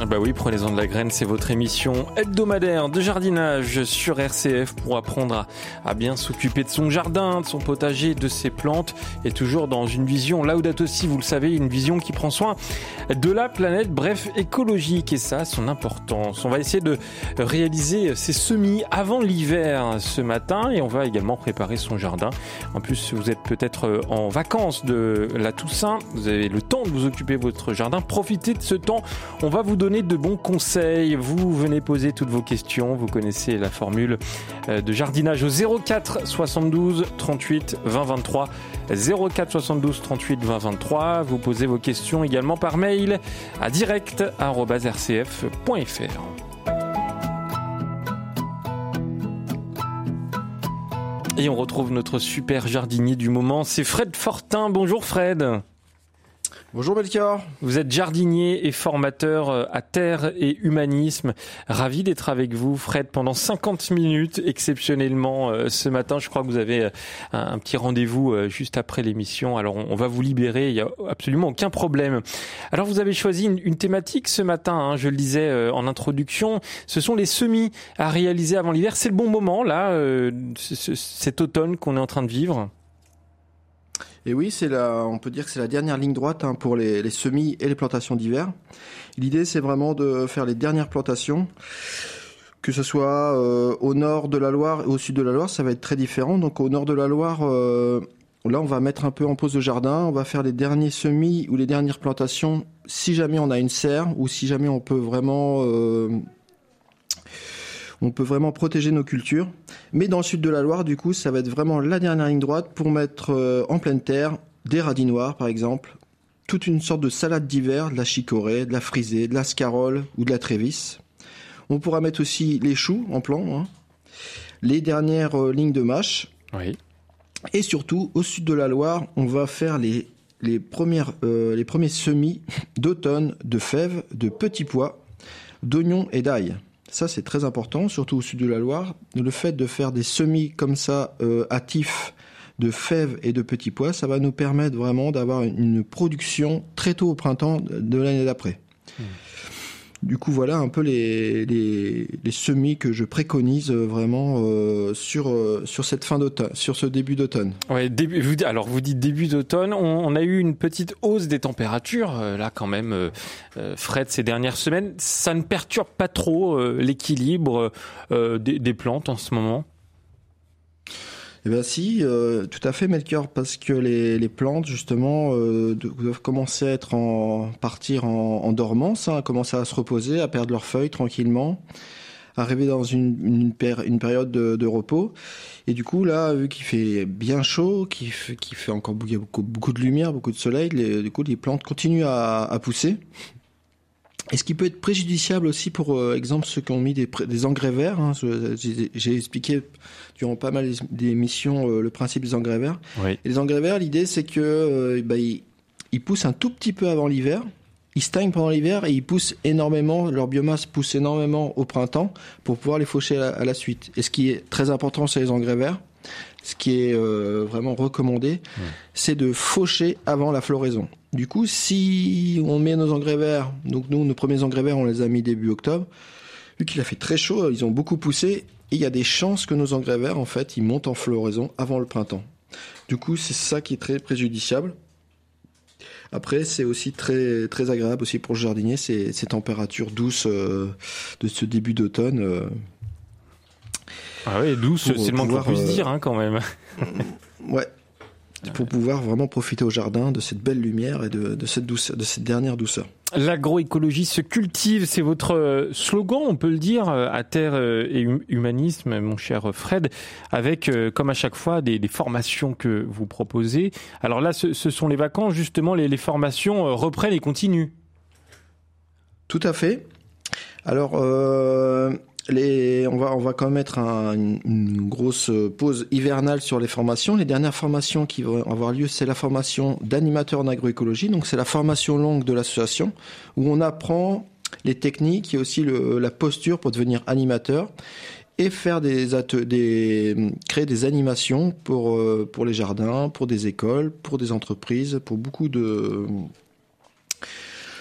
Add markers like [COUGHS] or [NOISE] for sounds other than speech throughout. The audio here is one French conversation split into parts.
Ah bah oui, prenez-en de la graine, c'est votre émission hebdomadaire de jardinage sur RCF pour apprendre à, bien s'occuper de son jardin, de son potager, de ses plantes et toujours dans une vision Laudato aussi, vous le savez, une vision qui prend soin de la planète, bref, écologique et ça, son importance. On va essayer de réaliser ces semis avant l'hiver ce matin et on va également préparer son jardin. En plus, vous êtes peut-être en vacances de la Toussaint, vous avez le temps de vous occuper de votre jardin, profitez de ce temps. On va vous donner de bons conseils. Vous venez poser toutes vos questions. Vous connaissez la formule euh, de jardinage au 04 72 38 20 23. 04 72 38 20 23. Vous posez vos questions également par mail à direct.rcf.fr. Et on retrouve notre super jardinier du moment, c'est Fred Fortin. Bonjour Fred. Bonjour Melchior. Vous êtes jardinier et formateur euh, à Terre et Humanisme. Ravi d'être avec vous, Fred, pendant 50 minutes, exceptionnellement euh, ce matin. Je crois que vous avez euh, un petit rendez-vous juste après l'émission. Alors on va vous libérer, il n'y a absolument aucun problème. Alors vous avez choisi une, thématique ce matin, hein, je le disais en introduction. Ce sont les semis à réaliser avant l'hiver. C'est le bon moment, là, cet automne qu'on est en train de vivre? Et oui, c'est la, on peut dire que c'est la dernière ligne droite hein, pour les, semis et les plantations d'hiver. L'idée, c'est vraiment de faire les dernières plantations que ce soit euh, au nord de la Loire et au sud de la Loire, ça va être très différent. Donc au nord de la Loire, euh, là on va mettre un peu en pause de jardin, on va faire les derniers semis ou les dernières plantations si jamais on a une serre ou si jamais on peut vraiment euh, on peut vraiment protéger nos cultures. Mais dans le sud de la Loire, du coup, ça va être vraiment la dernière ligne droite pour mettre euh, en pleine terre des radis noirs, par exemple, toute une sorte de salade d'hiver, de la chicorée, de la frisée, de la scarole ou de la trévisse. On pourra mettre aussi les choux en plan, hein. les dernières euh, lignes de mâche. Oui. Et surtout, au sud de la Loire, on va faire les, les, premières, euh, les premiers semis d'automne de fèves, de petits pois, d'oignons et d'ail. Ça, c'est très important, surtout au sud de la Loire. Le fait de faire des semis comme ça, euh, hâtifs, de fèves et de petits pois, ça va nous permettre vraiment d'avoir une production très tôt au printemps de l'année d'après. Hmm. Du coup, voilà un peu les, les, semis que je préconise euh, vraiment euh, sur, euh, sur ce début d'automne. Ouais, début, alors vous dites début d'automne, on, a eu une petite hausse des températures, là quand même, Fred, ces dernières semaines. Ça ne perturbe pas trop l'équilibre des plantes en ce moment? Eh bien si, euh, tout à fait Melchior, parce que les, les plantes justement euh, doivent commencer à être en partir en, en dormance, hein, commencer à se reposer, à perdre leurs feuilles tranquillement, arriver dans une, une, une période de, de, repos. Et du coup là, vu qu'il fait bien chaud, qu'il fait, fait encore beaucoup, beaucoup, de lumière, beaucoup de soleil, les, du coup les plantes continuent à, à pousser. Et ce qui peut être préjudiciable aussi pour euh, exemple ceux qui ont mis des, des engrais verts, hein, j'ai expliqué durant pas mal d'émissions euh, le principe des engrais verts. Oui. Et les engrais verts, l'idée c'est que euh, bah, ils, ils, poussent un tout petit peu avant l'hiver, ils stagnent pendant l'hiver et ils poussent énormément, leur biomasse pousse énormément au printemps pour pouvoir les faucher à, à la suite. Et ce qui est très important c'est les engrais verts, ce qui est euh, vraiment recommandé, c'est de faucher avant la floraison. Du coup, si on met nos engrais verts, donc nous, nos premiers engrais verts, on les a mis début octobre, vu qu'il a fait très chaud, ils ont beaucoup poussé, et il y a des chances que nos engrais verts, en fait, ils montent en floraison avant le printemps. Du coup, c'est ça qui est très préjudiciable. Après, c'est aussi très, très agréable aussi pour le jardinier, ces, ces températures douces euh, de ce début d'automne. Euh, ah oui, douce, c'est le moins qu'on puisse euh, dire, hein, quand même. [LAUGHS] ouais, pour pouvoir vraiment profiter au jardin de cette belle lumière et de, de cette douceur, de cette dernière douceur. L'agroécologie se cultive, c'est votre euh, slogan, on peut le dire, euh, à terre euh, et hum, humanisme, mon cher Fred, avec, comme à chaque fois, des, des formations que vous proposez. Alors là, ce, ce sont les vacances, justement, les, les formations reprennent et continuent. Tout à fait. Alors, euh, on va quand même mettre un, une, grosse pause hivernale sur les formations. Les dernières formations qui vont avoir lieu, c'est la formation d'animateur en agroécologie. Donc c'est la formation longue de l'association où on apprend les techniques, a aussi la posture pour devenir animateur et faire créer des animations euh, pour les jardins, pour des écoles, pour des entreprises, pour beaucoup de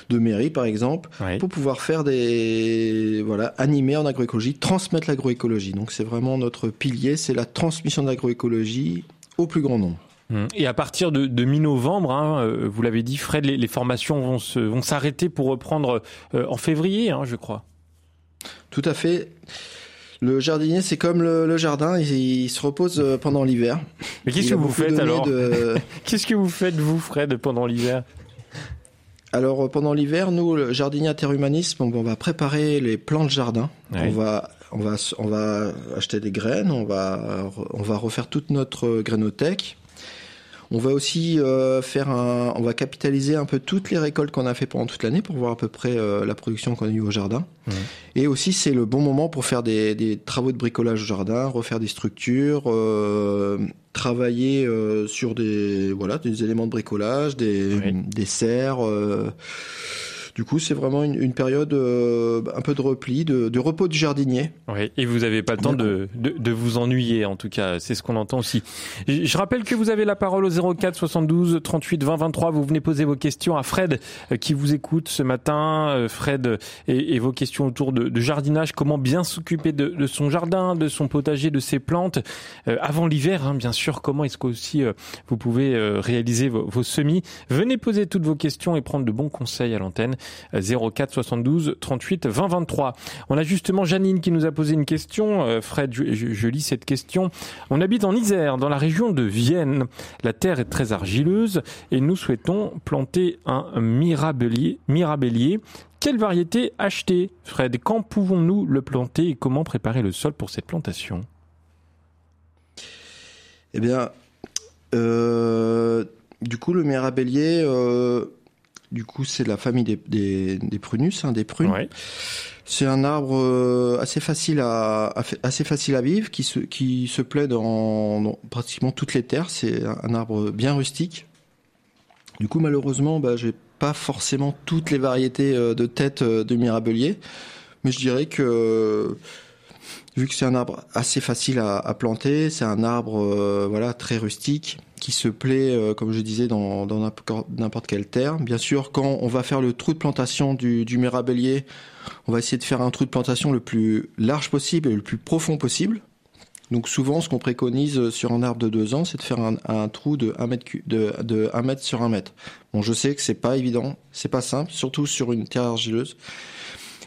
de mairies par exemple, pour pouvoir faire des voilà animer en agroécologie, transmettre l'agroécologie. Donc c'est vraiment notre pilier, c'est la transmission de l'agroécologie au plus grand nombre. Hum. Et à partir de, de mi-novembre, hein, euh, vous l'avez dit, Fred, les, les formations vont se, vont s'arrêter pour reprendre euh, en février, hein, je crois. Tout à fait. Le jardinier, c'est comme le, jardin, il, se repose euh, pendant l'hiver. Mais qu'est-ce que vous faites alors [LAUGHS] Qu'est-ce que vous faites vous, Fred, pendant l'hiver? Alors euh, pendant l'hiver, nous, jardinier interhumanisme, on va préparer les plants de jardin. On va on va on va acheter des graines, on va on va refaire toute notre grainothèque. On va aussi euh, faire un, on va capitaliser un peu toutes les récoltes qu'on a fait pendant toute l'année pour voir à peu près euh, la production qu'on a eue au jardin. Mmh. Et aussi, c'est le bon moment pour faire des, des, travaux de bricolage au jardin, refaire des structures, euh, travailler euh, sur des, voilà, des éléments de bricolage, des, des serres. Euh, du coup, c'est vraiment une, une période euh, un peu de repli, de, de, repos du jardinier. Oui, et vous n'avez pas le temps de, de, de, vous ennuyer, en tout cas, c'est ce qu'on entend aussi. Je rappelle que vous avez la parole au 04 72 38 20 23. Vous venez poser vos questions à Fred euh, qui vous écoute ce matin. Euh, Fred et, et vos questions autour de, jardinage, comment bien s'occuper de, son jardin, de son potager, de ses plantes avant l'hiver, hein, bien sûr. Comment est-ce qu'aussi vous pouvez réaliser vos, vos semis? Venez poser toutes vos questions et prendre de bons conseils à l'antenne. 04 72 38 20 23. On a justement Janine qui nous a posé une question. Euh, Fred, je, lis cette question. On habite en Isère, dans la région de Vienne. La terre est très argileuse et nous souhaitons planter un mirabellier. mirabellier. Quelle variété acheter, Fred Quand pouvons-nous le planter et comment préparer le sol pour cette plantation? Eh bien, euh, du coup, le mirabellier, euh, du coup, c'est la famille des, des, des prunus, hein, des prunes. C'est un arbre euh, assez facile à, assez facile à vivre, qui se qui se plaît dans, pratiquement toutes les terres. C'est un arbre bien rustique. Du coup, malheureusement, bah, j'ai pas forcément toutes les variétés euh, de têtes euh, de mirabelier, mais je dirais que vu que c'est un arbre assez facile à, à planter, c'est un arbre voilà très rustique qui se plaît, euh, comme je disais, dans, n'importe quelle terre. Bien sûr, quand on va faire le trou de plantation du, du on va essayer de faire un trou de plantation le plus large possible et le plus profond possible. Donc souvent, ce qu'on préconise sur un arbre de deux ans, c'est de faire un, trou de 1 mètre, de, de 1 mètre sur 1 mètre. Bon, je sais que c'est pas évident, c'est pas simple, surtout sur une terre argileuse,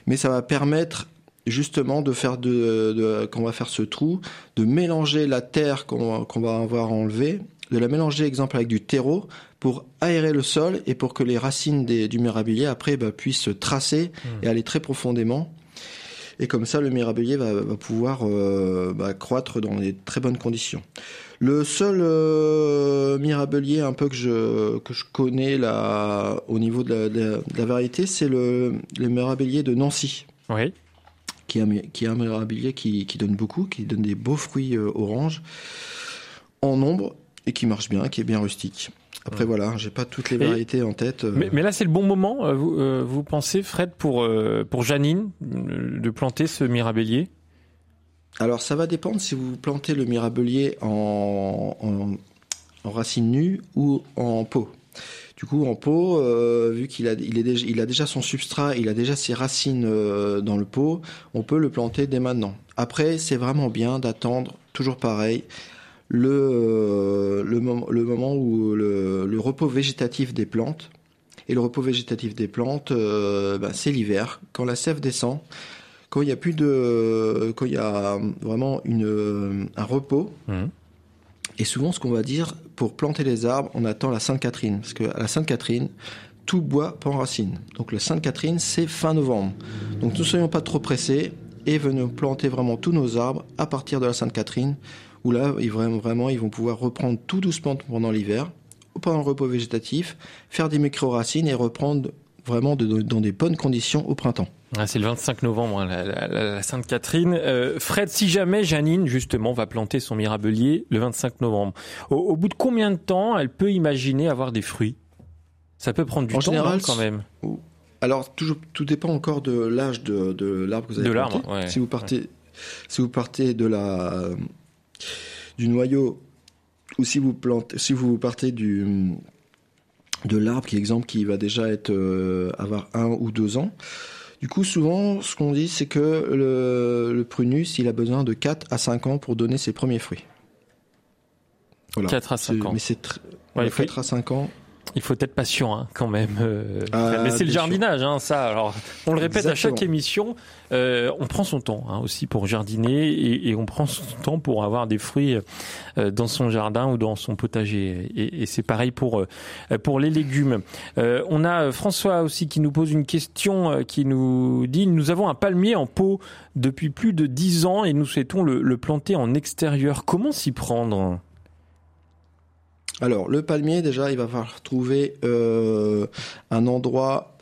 mais ça va permettre justement de faire de quand on va faire ce trou, de mélanger la terre qu'on va avoir enlevée de la mélanger, exemple, avec du terreau pour aérer le sol et pour que les racines des, du mirabilier après bah, puissent se tracer et hmm. aller très profondément. Et comme ça, le mirabilier va, va pouvoir euh, bah, croître dans des très bonnes conditions. Le seul euh, mirabilier un peu que je que je connais là au niveau de la, de la, variété, c'est le, le mirabilier de Nancy. Oui. Qui est un, qui est un mirabilier qui, qui donne beaucoup, qui donne des beaux fruits euh, oranges en nombre et qui marche bien, qui est bien rustique. Après voilà, j'ai pas toutes les variétés en tête. Euh. Mais, là c'est le bon moment, euh, vous, euh, vous pensez Fred pour pour Janine de planter ce mirabellier? Alors ça va dépendre si vous plantez le mirabellier en, en, en racine nue ou en pot. Du coup, en pot, vu qu'il a, il est déjà, il a déjà son substrat, il a déjà ses racines dans le pot, on peut le planter dès maintenant. Après, c'est vraiment bien d'attendre, toujours pareil, le, euh, le, le moment où le, le, repos végétatif des plantes. Et le repos végétatif des plantes, euh, ben, c'est l'hiver, quand la sève descend, quand il y a plus de, quand il y a vraiment une, un repos. Mmh. Et souvent, ce qu'on va dire pour planter les arbres, on attend la Sainte Catherine, parce que à la Sainte Catherine, tout bois prend racine. Donc la Sainte Catherine, c'est fin novembre. Donc ne soyons pas trop pressés et venons planter vraiment tous nos arbres à partir de la Sainte Catherine où là, ils, vraiment, ils vont pouvoir reprendre tout doucement pendant l'hiver, pendant le repos végétatif, faire des micro-racines et reprendre vraiment dans des bonnes conditions au printemps. Ah, c'est le 25 novembre, hein, la, Sainte-Catherine. Euh, Fred, si jamais Janine, justement, va planter son mirabelier le 25 novembre, au, bout de combien de temps elle peut imaginer avoir des fruits? Ça peut prendre du temps général, quand même? Alors, toujours, tout dépend encore de l'âge de, de l'arbre que vous avez De planté. ouais, si vous partez, si vous partez de la du noyau ou si vous plantez, si vous partez du de l'arbre qui exemple qui va déjà être euh, avoir un ou deux ans. Du coup, souvent, ce qu'on dit, c'est que le, le prunus, il a besoin de 4 à 5 ans pour donner ses premiers fruits. Voilà. 4 à 5 C'est- ans. Mais c'est Ouais, il ouais, faut- 4 à 5 ans. Il faut être patient hein, quand même. euh, Ah, mais c'est le jardinage, hein, ça. Alors, on le répète à chaque émission. euh, on prend son temps hein, aussi pour jardiner et, et on prend son temps pour avoir des fruits euh, dans son jardin ou dans son potager. Et, et c'est pareil pour euh, pour les légumes. Euh, on a François aussi qui nous pose une question, qui nous dit nous avons un palmier en pot depuis plus de 10 ans et nous souhaitons le, le planter en extérieur. Comment s'y prendre? Alors, le palmier, déjà, il va falloir trouver euh, un endroit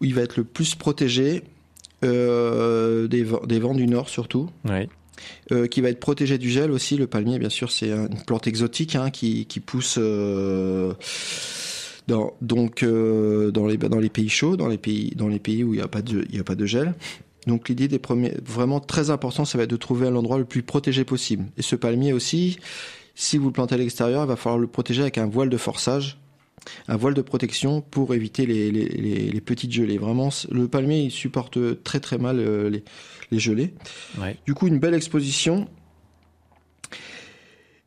où il va être le plus protégé euh, des, vents- des vents du nord, surtout. Ouais. Euh, qui va être protégé du gel aussi. Le palmier, bien sûr, c'est un- une plante exotique hein, qui, qui pousse dans, donc dans les dans les pays chauds, dans les pays dans les pays où il n'y a pas de il y a pas de gel. Donc l'idée des premiers vraiment très important, ça va être de trouver l'endroit le plus protégé possible. Et ce palmier aussi, si vous le plantez à l'extérieur, il va falloir le protéger avec un voile de forçage, un voile de protection pour éviter les, les, les, les petites gelées. Vraiment, le palmier il supporte très très mal euh, les, les gelées. Ouais. Du coup, une belle exposition.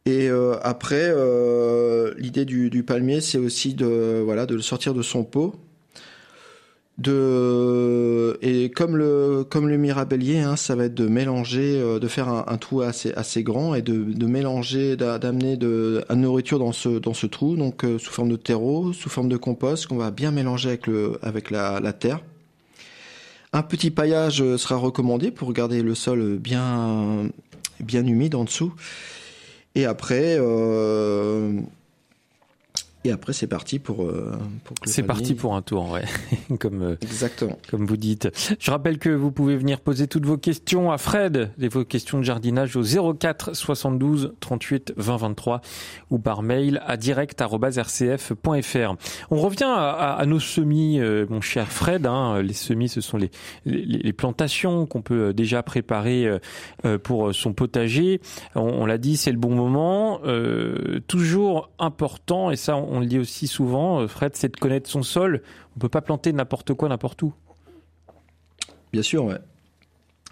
Et euh, après, euh, l'idée du, du palmier, c'est aussi de voilà de le sortir de son pot. De et comme le comme le mirabellier, hein, ça va être de mélanger, euh, de faire un, trou assez assez grand et de, de mélanger, d'a- d'amener de la nourriture dans ce dans ce trou, donc euh, sous forme de terreau, sous forme de compost qu'on va bien mélanger avec le avec la, la terre. Un petit paillage euh, sera recommandé pour garder le sol bien, bien humide en dessous. Et après, euh, et après c'est parti pour, euh, pour C'est parti pour un tour, ouais. [LAUGHS] Comme euh, Exactement. comme vous dites. Je rappelle que vous pouvez venir poser toutes vos questions à Fred, et vos questions de jardinage au 04 72 38 20 23 ou par mail à direct@rcf.fr. On revient à, à- à nos semis, euh, mon cher Fred. hein. Les semis, ce sont les, les, les plantations qu'on peut déjà préparer euh, pour son potager. On, on l'a dit, c'est le bon moment. Toujours important, et ça on le dit aussi souvent, euh, Fred, c'est de connaître son sol. On peut pas planter n'importe quoi, n'importe où. Bien sûr, ouais.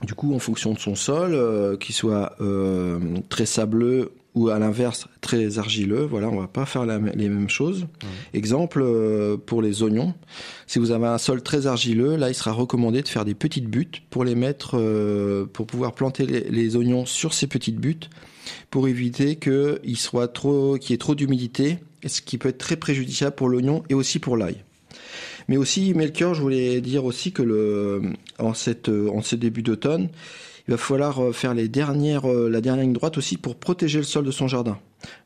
Du coup, en fonction de son sol, euh, qu'il soit euh, très sableux ou à l'inverse très argileux, voilà, on va pas faire la- les mêmes choses. Exemple euh, pour les oignons, si vous avez un sol très argileux, là, il sera recommandé de faire des petites buttes pour les mettre, pour pouvoir planter les, les oignons sur ces petites buttes, pour éviter qu'il soit trop, qu'il y ait trop d'humidité, ce qui peut être très préjudiciable pour l'oignon et aussi pour l'ail. Mais aussi, Melchior, je voulais dire aussi que le, en, cette, en ce début d'automne, il va falloir euh, faire les dernières, euh, la dernière ligne droite aussi pour protéger le sol de son jardin.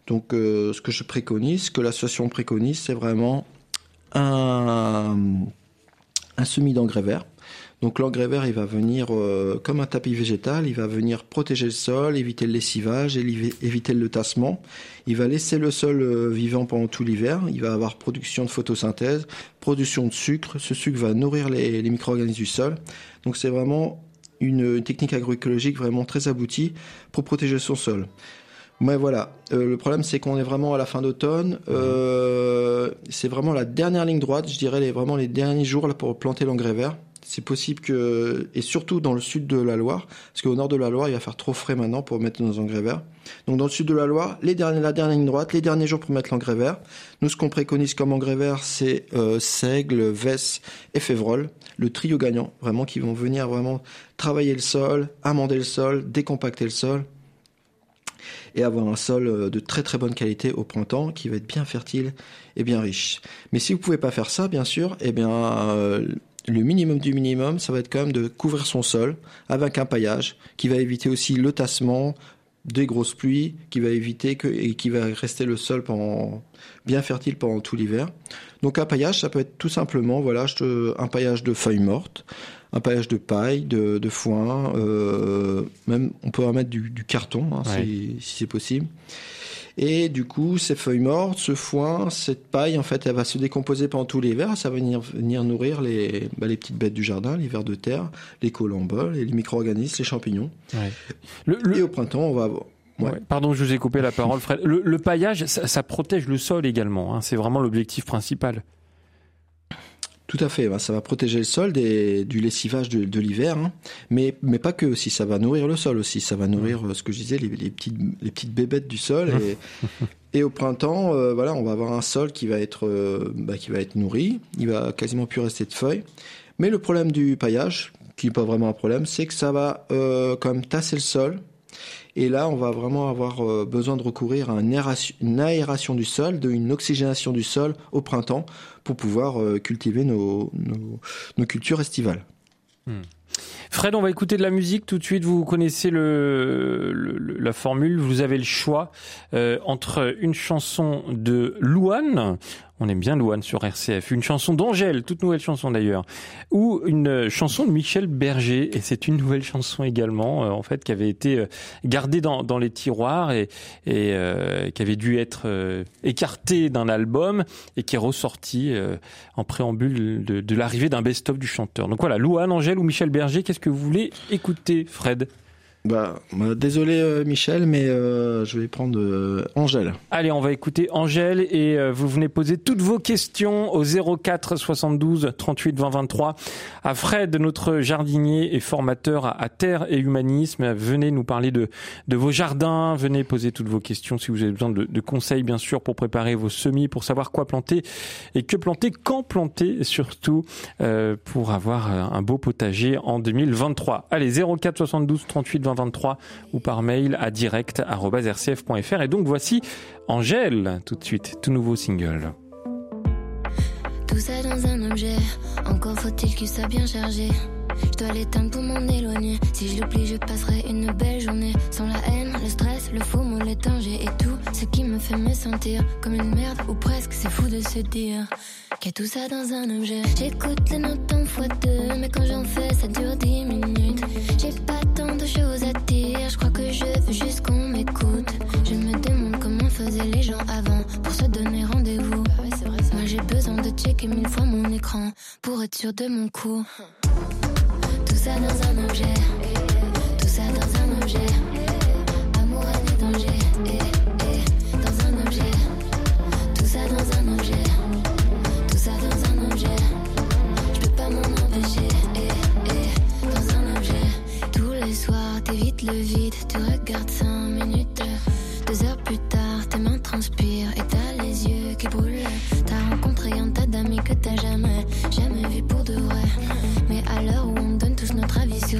Donc, euh, ce que je préconise, ce que l'association préconise, c'est vraiment un, un semis d'engrais vert. Donc l'engrais vert, il va venir euh, comme un tapis végétal, il va venir protéger le sol, éviter le lessivage, éviter le tassement. Il va laisser le sol euh, vivant pendant tout l'hiver. Il va avoir production de photosynthèse, production de sucre. Ce sucre va nourrir les, les micro-organismes du sol. Donc c'est vraiment une, une technique agroécologique vraiment très aboutie pour protéger son sol. Mais voilà, Euh, le problème c'est qu'on est vraiment à la fin d'automne. Euh, c'est vraiment la dernière ligne droite, je dirais les, vraiment les derniers jours là, pour planter l'engrais vert. C'est possible que, et surtout dans le sud de la Loire, parce qu'au nord de la Loire, il va faire trop frais maintenant pour mettre nos engrais verts. Donc dans le sud de la Loire, la dernière ligne droite, les derniers jours pour mettre l'engrais vert. Nous, ce qu'on préconise comme engrais vert, c'est euh, seigle, vesse et févrole, le trio gagnant, vraiment qui vont venir vraiment travailler le sol, amender le sol, décompacter le sol et avoir un sol euh, de très très bonne qualité au printemps qui va être bien fertile et bien riche. Mais si vous pouvez pas faire ça, bien sûr, eh bien euh, le minimum du minimum, ça va être quand même de couvrir son sol avec un paillage qui va éviter aussi le tassement des grosses pluies, qui va éviter que et qui va rester le sol pendant bien fertile pendant tout l'hiver. Donc un paillage, ça peut être tout simplement voilà, un paillage de feuilles mortes, un paillage de paille, de, de foin, euh, même on peut en mettre du, du carton hein, Ouais. si, si c'est possible. Et du coup, ces feuilles mortes, ce foin, cette paille, en fait, elle va se décomposer pendant tout l'hiver. Ça va venir, venir nourrir les, bah, les petites bêtes du jardin, les vers de terre, les colomboles, les micro-organismes, les champignons. Ouais. Le, le... Et au printemps, on va avoir Ouais. Pardon, je vous ai coupé la parole, Fred. Le, le paillage, ça, ça, protège le sol également. Hein. C'est vraiment l'objectif principal. Tout à fait, ça va protéger le sol des, du lessivage de, de l'hiver, hein. mais, mais pas que aussi, ça va nourrir le sol aussi, ça va nourrir ce que je disais, les, les petites, les petites bébêtes du sol. Et, [LAUGHS] et au printemps, euh, voilà, on va avoir un sol qui va être, euh, bah, qui va être nourri, il va quasiment plus rester de feuilles. Mais le problème du paillage, qui n'est pas vraiment un problème, c'est que ça va euh, quand même tasser le sol, et là, on va vraiment avoir euh, besoin de recourir à une aération, du sol, de une oxygénation du sol au printemps pour pouvoir euh, cultiver nos, cultures estivales. Hmm. Fred, on va écouter de la musique tout de suite. Vous connaissez le, le la formule. Vous avez le choix euh, entre une chanson de Louane. On aime bien Louane sur RCF. Une chanson d'Angèle, toute nouvelle chanson d'ailleurs, ou une chanson de Michel Berger. Et c'est une nouvelle chanson également, euh, en fait, qui avait été gardée dans, dans les tiroirs et, et euh, qui avait dû être euh, écartée d'un album et qui est ressortie euh, en préambule de, de l'arrivée d'un best-of du chanteur. Donc voilà, Louane, Angèle ou Michel Berger, qu'est-ce que vous voulez écouter, Fred bah, bah, désolé euh, Michel, mais euh, je vais prendre euh, Angèle. Allez, on va écouter Angèle et euh, vous venez poser toutes vos questions au 04 72 38 20 23 à Fred, notre jardinier et formateur à, Terre et Humanisme. Venez nous parler de, de vos jardins, venez poser toutes vos questions si vous avez besoin de, de conseils bien sûr pour préparer vos semis, pour savoir quoi planter et que planter, quand planter surtout euh, pour avoir un beau potager en 2023. Allez, 04 72 38 20 23 ou par mail à direct.rcf.fr. Et donc voici Angèle, tout de suite, tout nouveau single. Tout ça dans un objet, encore faut-il qu'il soit bien chargé. Je dois l'éteindre pour m'en éloigner. Si je l'oublie, je passerai une belle journée. Sans la haine, le stress, le faux mot, les dangers et tout ce qui me fait me sentir comme une merde ou presque. C'est fou de se dire qu'il y a tout ça dans un objet. J'écoute les notes en fois deux, mais quand j'en fais, ça dure dix minutes. J'ai pas tant de choses à dire. Je crois que je veux juste qu'on m'écoute. Je me demande comment faisaient les gens avant checker mille fois mon écran pour être sûr de mon coup. Tout ça dans un objet, tout ça dans un objet. Amour, et danger, dans un objet. Tout ça dans un objet, tout ça dans un objet. Je peux pas m'en empêcher, dans un objet. Tous les soirs, t'évites le vide, tu regardes cinq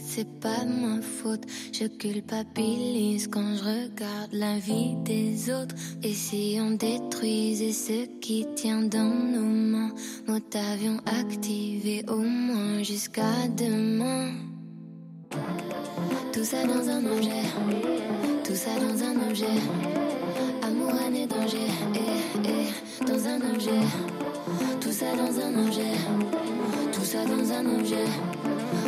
C'est pas ma faute. Je culpabilise quand je regarde la vie des autres. Et si on détruisait ce qui tient dans nos mains, mode avion activé au moins jusqu'à demain. Tout ça dans un objet, tout ça dans un objet. Amour, et danger, eh, eh, dans un objet. Tout ça dans un objet, tout ça dans un objet.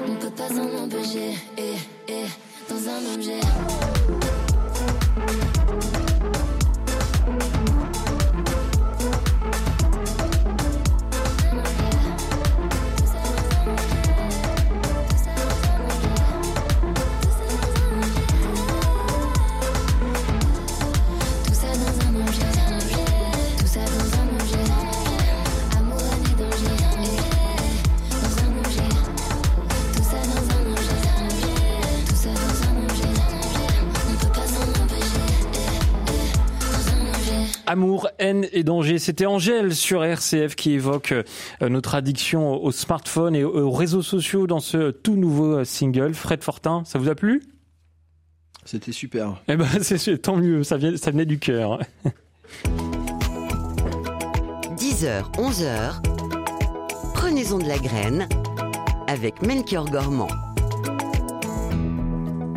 On peut pas s'en empêcher, eh, eh, dans un objet. Amour, haine et danger. C'était Angèle sur RCF qui évoque euh, notre addiction au smartphone et aux réseaux sociaux dans ce tout nouveau euh, single. Fred Fortin, ça vous a plu? C'était super. Eh ben, [LAUGHS] c'est tant mieux, ça, vient, ça venait du cœur. 10h, 11h, prenez-en de la graine avec Melchior Gormand.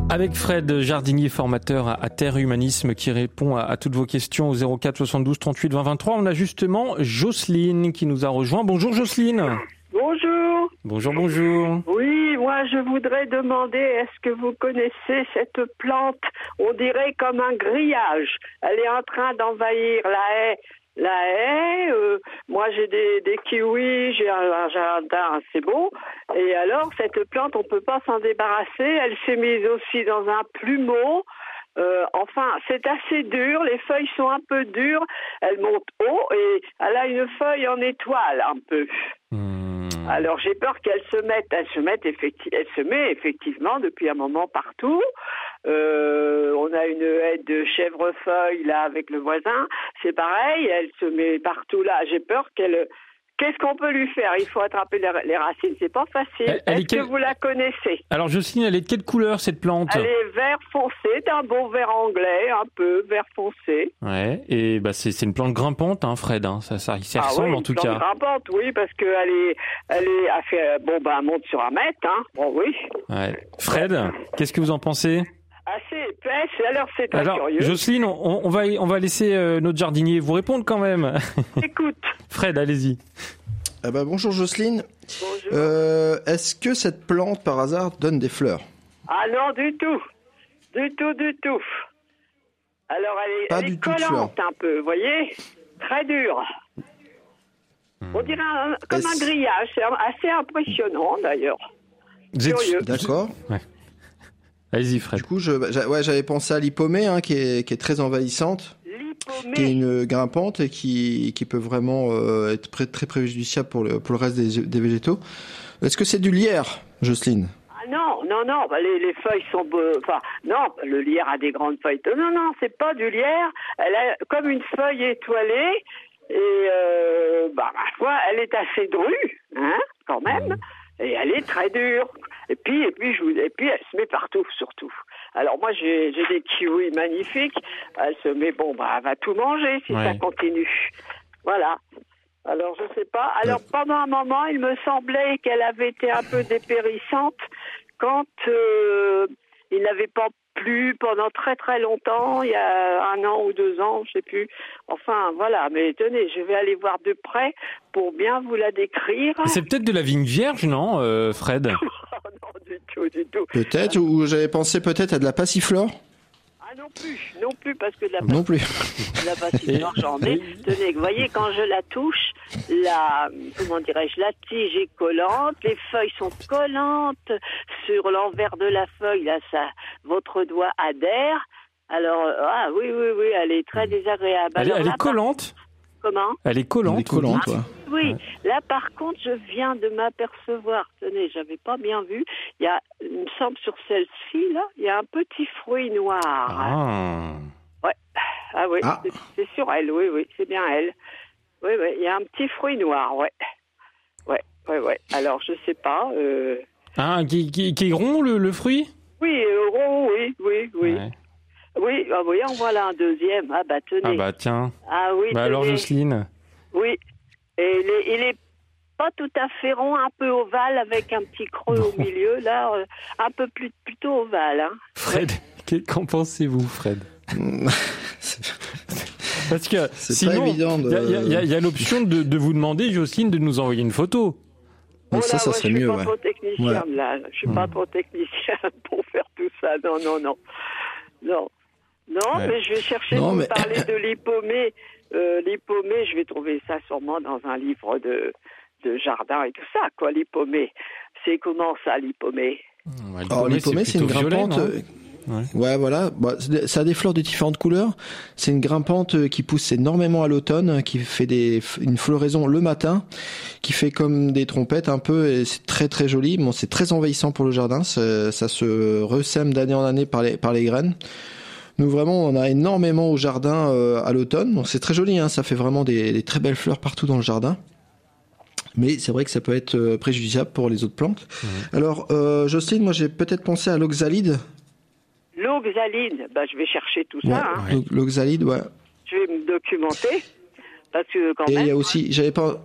Avec Fred Jardinier, formateur à Terre Humanisme, qui répond à, toutes vos questions au 04 72 38 20 23, on a justement Jocelyne qui nous a rejoint. Bonjour Jocelyne. Bonjour. Bonjour, bonjour. Oui, moi je voudrais demander, est-ce que vous connaissez cette plante? On dirait comme un grillage. Elle est en train d'envahir la haie la haie. Euh, moi, j'ai des, des, kiwis, j'ai un, jardin assez beau. Et alors, cette plante, on peut pas s'en débarrasser. Elle s'est mise aussi dans un plumeau. Euh, enfin, c'est assez dur. Les feuilles sont un peu dures. Elle monte haut et elle a une feuille en étoile un peu. Hmm. Alors j'ai peur qu'elle se mette, elle se mette effectivement, elle se met effectivement depuis un moment partout. Euh, on a une haie de chèvrefeuille là avec le voisin, c'est pareil, elle se met partout là. J'ai peur qu'elle Qu'est-ce qu'on peut lui faire? Il faut attraper les, racines, c'est pas facile. Est-ce que vous la connaissez? Alors Jocelyne, elle est de quelle couleur cette plante? Elle est vert foncé, un beau vert anglais, un peu vert foncé. Ouais, et bah c'est une plante grimpante, hein, Fred. Hein. Ça, ça, ça ah ressemble en tout cas. grimpante, oui, parce qu'elle est, elle est, elle fait, bon bah, elle monte sur un mètre, hein. Bon, oui. Ouais. Fred, qu'est-ce que vous en pensez? Assez épaisse. Alors c'est très Alors, curieux. Jocelyne, on, on, va on va laisser euh, notre jardinier vous répondre quand même. [LAUGHS] Écoute. Fred, allez-y. Ah bah, bonjour Jocelyne. Bonjour. Euh, Est-ce que cette plante par hasard donne des fleurs? Ah non, du tout. Du tout, du tout. Alors elle est, elle est collante un peu, vous voyez? Très dure. On dirait comme un grillage, c'est assez impressionnant d'ailleurs. Curieux. D'accord. Ouais. Allez-y, Fred. Du coup, j'avais pensé à l'hypomée, hein, qui, est, très envahissante, qui est une grimpante et qui, peut vraiment euh, être très, préjudiciable pour le, reste des, végétaux. Est-ce que c'est du lierre, Jocelyne? Ah non, non, non, bah, les, feuilles sont... Enfin, non, le lierre a des grandes feuilles. Non, non, c'est pas du lierre. Elle a comme une feuille étoilée et euh, bah, elle est assez drue, hein, quand même. Mmh. Et elle est très dure. Et puis, et puis, je vous, et puis, elle se met partout, surtout. Alors moi, j'ai des kiwis magnifiques. Elle se met, bon, bah, elle va tout manger si ça continue. Voilà. Alors, je sais pas. Alors, pendant un moment, il me semblait qu'elle avait été un peu dépérissante quand euh, il n'avait pas plu pendant très très longtemps, il y a un an ou deux ans, je sais plus. Enfin, voilà. Mais tenez, je vais aller voir de près pour bien vous la décrire. C'est peut-être de la vigne vierge, non, euh, Fred? [LAUGHS] Non, du tout, du tout. Peut-être, ou j'avais pensé peut-être à de la passiflore? Non plus, non plus, parce que de la, non plus. la j'en ai. [LAUGHS] Tenez, vous voyez, quand je la touche, la, comment dirais-je, la tige est collante, les feuilles sont collantes, sur l'envers de la feuille, là, ça, votre doigt adhère. Alors, ah oui, oui, oui, elle est très désagréable. Elle, elle est collante Comment Elle est collante. Elle est collante, ah, Oui, là par contre, je viens de m'apercevoir, tenez, j'avais pas bien vu, il y a, il me semble sur celle-ci, là, il y a un petit fruit noir. Ah. Ouais. Ah oui, ah. c'est sur elle, oui, oui, c'est bien elle. Oui, oui, il y a un petit fruit noir, ouais. Ouais, ouais, ouais. Alors, je sais pas. Euh... Ah, qui, qui, qui, est rond, le, le fruit? Oui, euh, rond, oui, oui, oui. Oui, ah oui, en voilà un deuxième. Ah bah tenez. Ah bah tiens. Ah oui. Bah alors Jocelyne. Oui. Et il est, il est, pas tout à fait rond, un peu ovale avec un petit creux au milieu, là, euh, un peu plus plutôt ovale. Hein. Fred, qu'en pensez-vous, Fred? [LAUGHS] Parce que sinon, il y a, l'option de, de, vous demander, Jocelyne, de nous envoyer une photo. Mais ça, ça serait mieux. Je suis pas trop technicien, là. Je suis pas hmm. trop technicien [LAUGHS] pour faire tout ça. Non, non, non. Non. Non, mais je vais chercher non, vous parler [COUGHS] de l'hypomée. Euh, l'hypomée, je vais trouver ça sûrement dans un livre de, de jardin et tout ça, quoi, l'hypomée. C'est comment ça, l'hypomée Alors, l'hypomée, c'est une grimpante. Ouais. ouais. voilà. Bah, ça a des fleurs de différentes couleurs. C'est une grimpante euh, qui pousse énormément à l'automne, qui fait des, une floraison le matin, qui fait comme des trompettes un peu, et c'est très très joli. Bon, c'est très envahissant pour le jardin. Ça, ça se ressème d'année en année par les, par les graines. Nous vraiment, on a énormément au jardin euh, à l'automne. Donc c'est très joli, hein, ça fait vraiment des, des, très belles fleurs partout dans le jardin. Mais c'est vrai que ça peut être euh, préjudiciable pour les autres plantes. Mmh. Alors, euh, Jocelyne, moi j'ai peut-être pensé à l'oxalide. L'oxalide, bah, je vais chercher tout ça. Hein. L'oxalide, ouais. Je vais me documenter. Parce que quand Et même. il y a aussi, j'avais pas.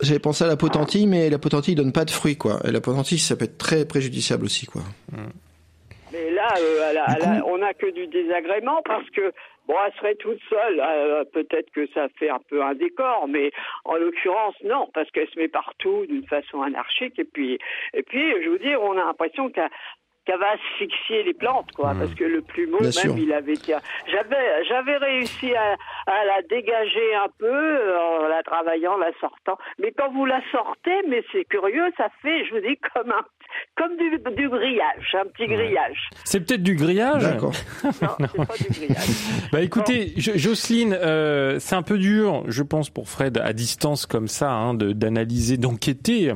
J'avais pensé à la potentille, mais la potentille donne pas de fruits, quoi. Et la potentille, ça peut être très préjudiciable aussi, quoi. Mmh. Mais là, euh, on n'a que du désagrément parce que bon, elle serait toute seule. Euh, Peut-être que ça fait un peu un décor, mais en l'occurrence, non, parce qu'elle se met partout d'une façon anarchique. Et puis, et puis, je veux dire, on a l'impression qu'elle qu'elle va asphyxier les plantes, quoi, mmh. parce que le plumeau, Bien même, sûr. il avait été... J'avais, j'avais réussi à, à, la dégager un peu en la travaillant, la sortant. Mais quand vous la sortez, mais c'est curieux, ça fait, je vous dis, comme un, comme du, du grillage, un petit grillage. C'est peut-être du grillage? D'accord. [LAUGHS] non, c'est pas du grillage. [LAUGHS] bah écoutez, bon. Jocelyne, euh, c'est un peu dur, je pense, pour Fred, à distance comme ça, hein, d'analyser, d'enquêter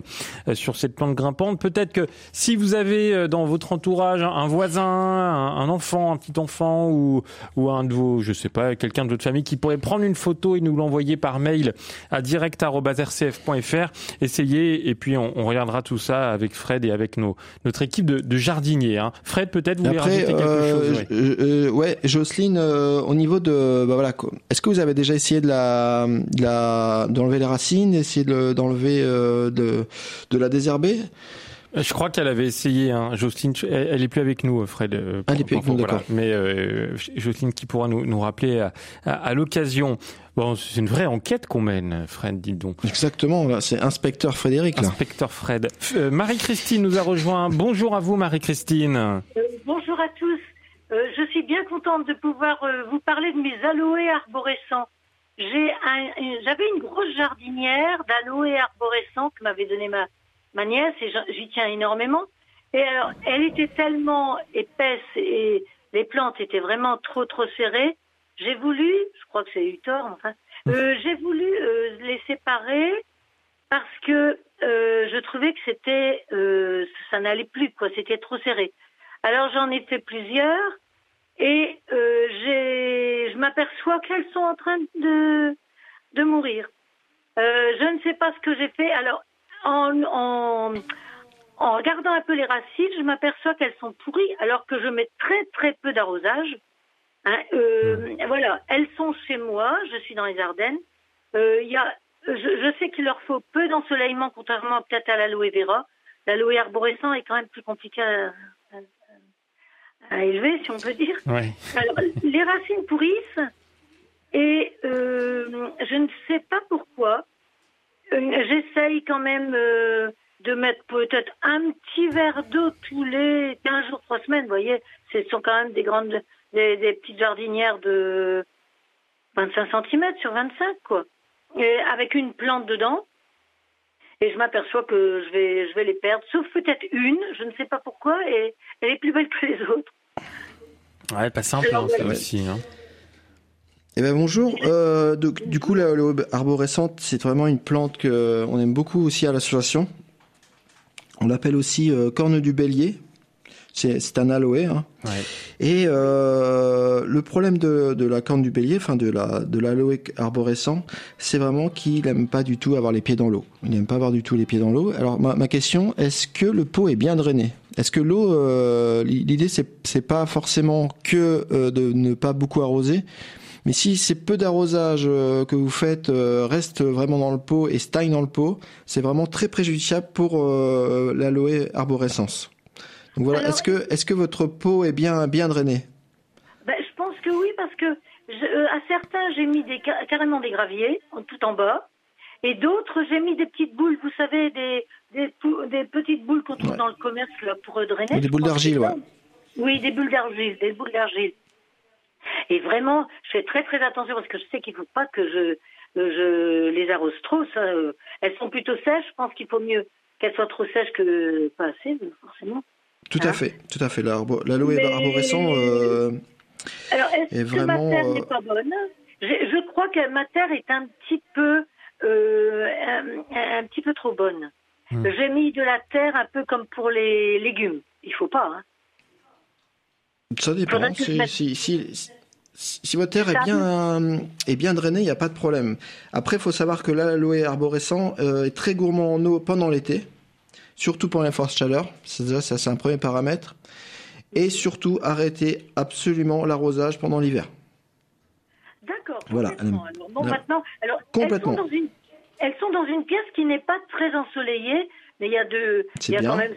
euh, sur cette plante grimpante. Peut-être que si vous avez euh, dans votre entourage, un voisin, un, enfant, un petit enfant ou, ou un de vos, je sais pas, quelqu'un de votre famille qui pourrait prendre une photo et nous l'envoyer par mail à direct.rcf.fr. Essayez et puis on, on, regardera tout ça avec Fred et avec nos, notre équipe de, de jardiniers. Hein. Fred, peut-être vous voulez rajouter quelque euh, chose ouais. Euh, ouais, Jocelyne, euh, au niveau de, bah voilà, est-ce que vous avez déjà essayé de la, de la, d'enlever les racines, essayer d'enlever de, de, de la désherber? Je crois qu'elle avait essayé, hein. Jocelyne, elle, elle est plus avec nous, Fred. Pour, elle est plus avec nous, voilà. Mais euh, Jocelyne qui pourra nous, nous rappeler à, à, à l'occasion. Bon, c'est une vraie enquête qu'on mène, Fred, dis donc. Exactement, là, c'est inspecteur Frédéric. Là. Inspecteur Fred. Euh, Marie-Christine nous a rejoint. Bonjour à vous, Marie-Christine. Euh, bonjour à tous. Euh, je suis bien contente de pouvoir euh, vous parler de mes aloés arborescents. J'ai un, j'avais une grosse jardinière d'aloés arborescents que m'avait donné ma, ma nièce et j'y tiens énormément. Et alors, elle était tellement épaisse et les plantes étaient vraiment trop trop serrées. J'ai voulu, je crois que c'est eu tort, enfin, euh, j'ai voulu euh, les séparer parce que euh, je trouvais que c'était, ça n'allait plus quoi, c'était trop serré. Alors j'en ai fait plusieurs et j'ai, je m'aperçois qu'elles sont en train de de mourir. je ne sais pas ce que j'ai fait. Alors en, en, en, regardant un peu les racines, je m'aperçois qu'elles sont pourries alors que je mets très très peu d'arrosage. Hein, euh, voilà, elles sont chez moi, je suis dans les Ardennes. Euh, y a, je, je sais qu'il leur faut peu d'ensoleillement, contrairement peut-être à l'aloe vera. L'aloe arborescent est quand même plus compliqué à, à, à, élever, si on peut dire. Ouais. Alors, les racines pourrissent et euh, je ne sais pas pourquoi. Euh, J'essaye quand même euh, de mettre peut-être un petit verre d'eau tous les 15 jours, 3 semaines. Vous voyez, ce sont quand même des grandes, des, des petites jardinières de 25 cm sur 25, quoi. Et avec une plante dedans. Et je m'aperçois que je vais, je vais les perdre, sauf peut-être une, je ne sais pas pourquoi, et elle est plus belle que les autres. Ouais, pas simple, hein, ça aussi. Hein. Eh ben bonjour. Euh, donc, du coup, la, la arborescente, c'est vraiment une plante que on aime beaucoup aussi à l'association. On l'appelle aussi euh, corne du bélier. C'est un aloe. Hein. Ouais. Et euh, le problème de, de, la corne du bélier, enfin de la de l'aloe arborescent, c'est vraiment qu'il n'aime pas du tout avoir les pieds dans l'eau. Il n'aime pas avoir du tout les pieds dans l'eau. Alors ma, ma question, est-ce que le pot est bien drainé? Est-ce que l'eau, euh, l'idée c'est c'est pas forcément que euh, de ne pas beaucoup arroser, mais si c'est peu d'arrosage euh, que vous faites euh, reste vraiment dans le pot et stagne dans le pot, c'est vraiment très préjudiciable pour euh, l'aloe arborescence. Donc voilà, est-ce que votre pot est bien bien drainé? Ben, je pense que oui parce que je, à certains j'ai mis des carrément des graviers tout en bas et d'autres j'ai mis des petites boules, vous savez des des, des petites boules qu'on trouve ouais. dans le commerce là pour drainer. Ou des boules d'argile, ouais. Oui, des boules d'argile, des boules d'argile. Et vraiment, je fais très très attention parce que je sais qu'il ne faut pas que je, je les arrose trop. Ça, euh, elles sont plutôt sèches. Je pense qu'il faut mieux qu'elles soient trop sèches que pas assez, forcément. Tout hein? à fait, tout à fait. L'aloe Mais... arborescent euh, Alors, est-ce est que vraiment, ma terre euh... n'est pas bonne? Je, je, crois que ma terre est un petit peu, euh, un, un, petit peu trop bonne. Mmh. J'ai mis de la terre un peu comme pour les légumes. Il faut pas. Hein. Ça dépend. Mette- Si, si, si, si votre terre est bien, est bien drainée, il n'y a pas de problème. Après, il faut savoir que l'aloe arborescent euh, est très gourmand en eau pendant l'été, surtout pendant les fortes déjà- ça, c'est un premier paramètre. Et surtout, arrêter absolument l'arrosage pendant l'hiver. D'accord. Voilà. complètement. Alors, bon, Là. maintenant, alors, Complètement. Elles sont, dans une, elles sont dans une pièce qui n'est pas très ensoleillée, mais il y a de, C'est il y a bien. quand même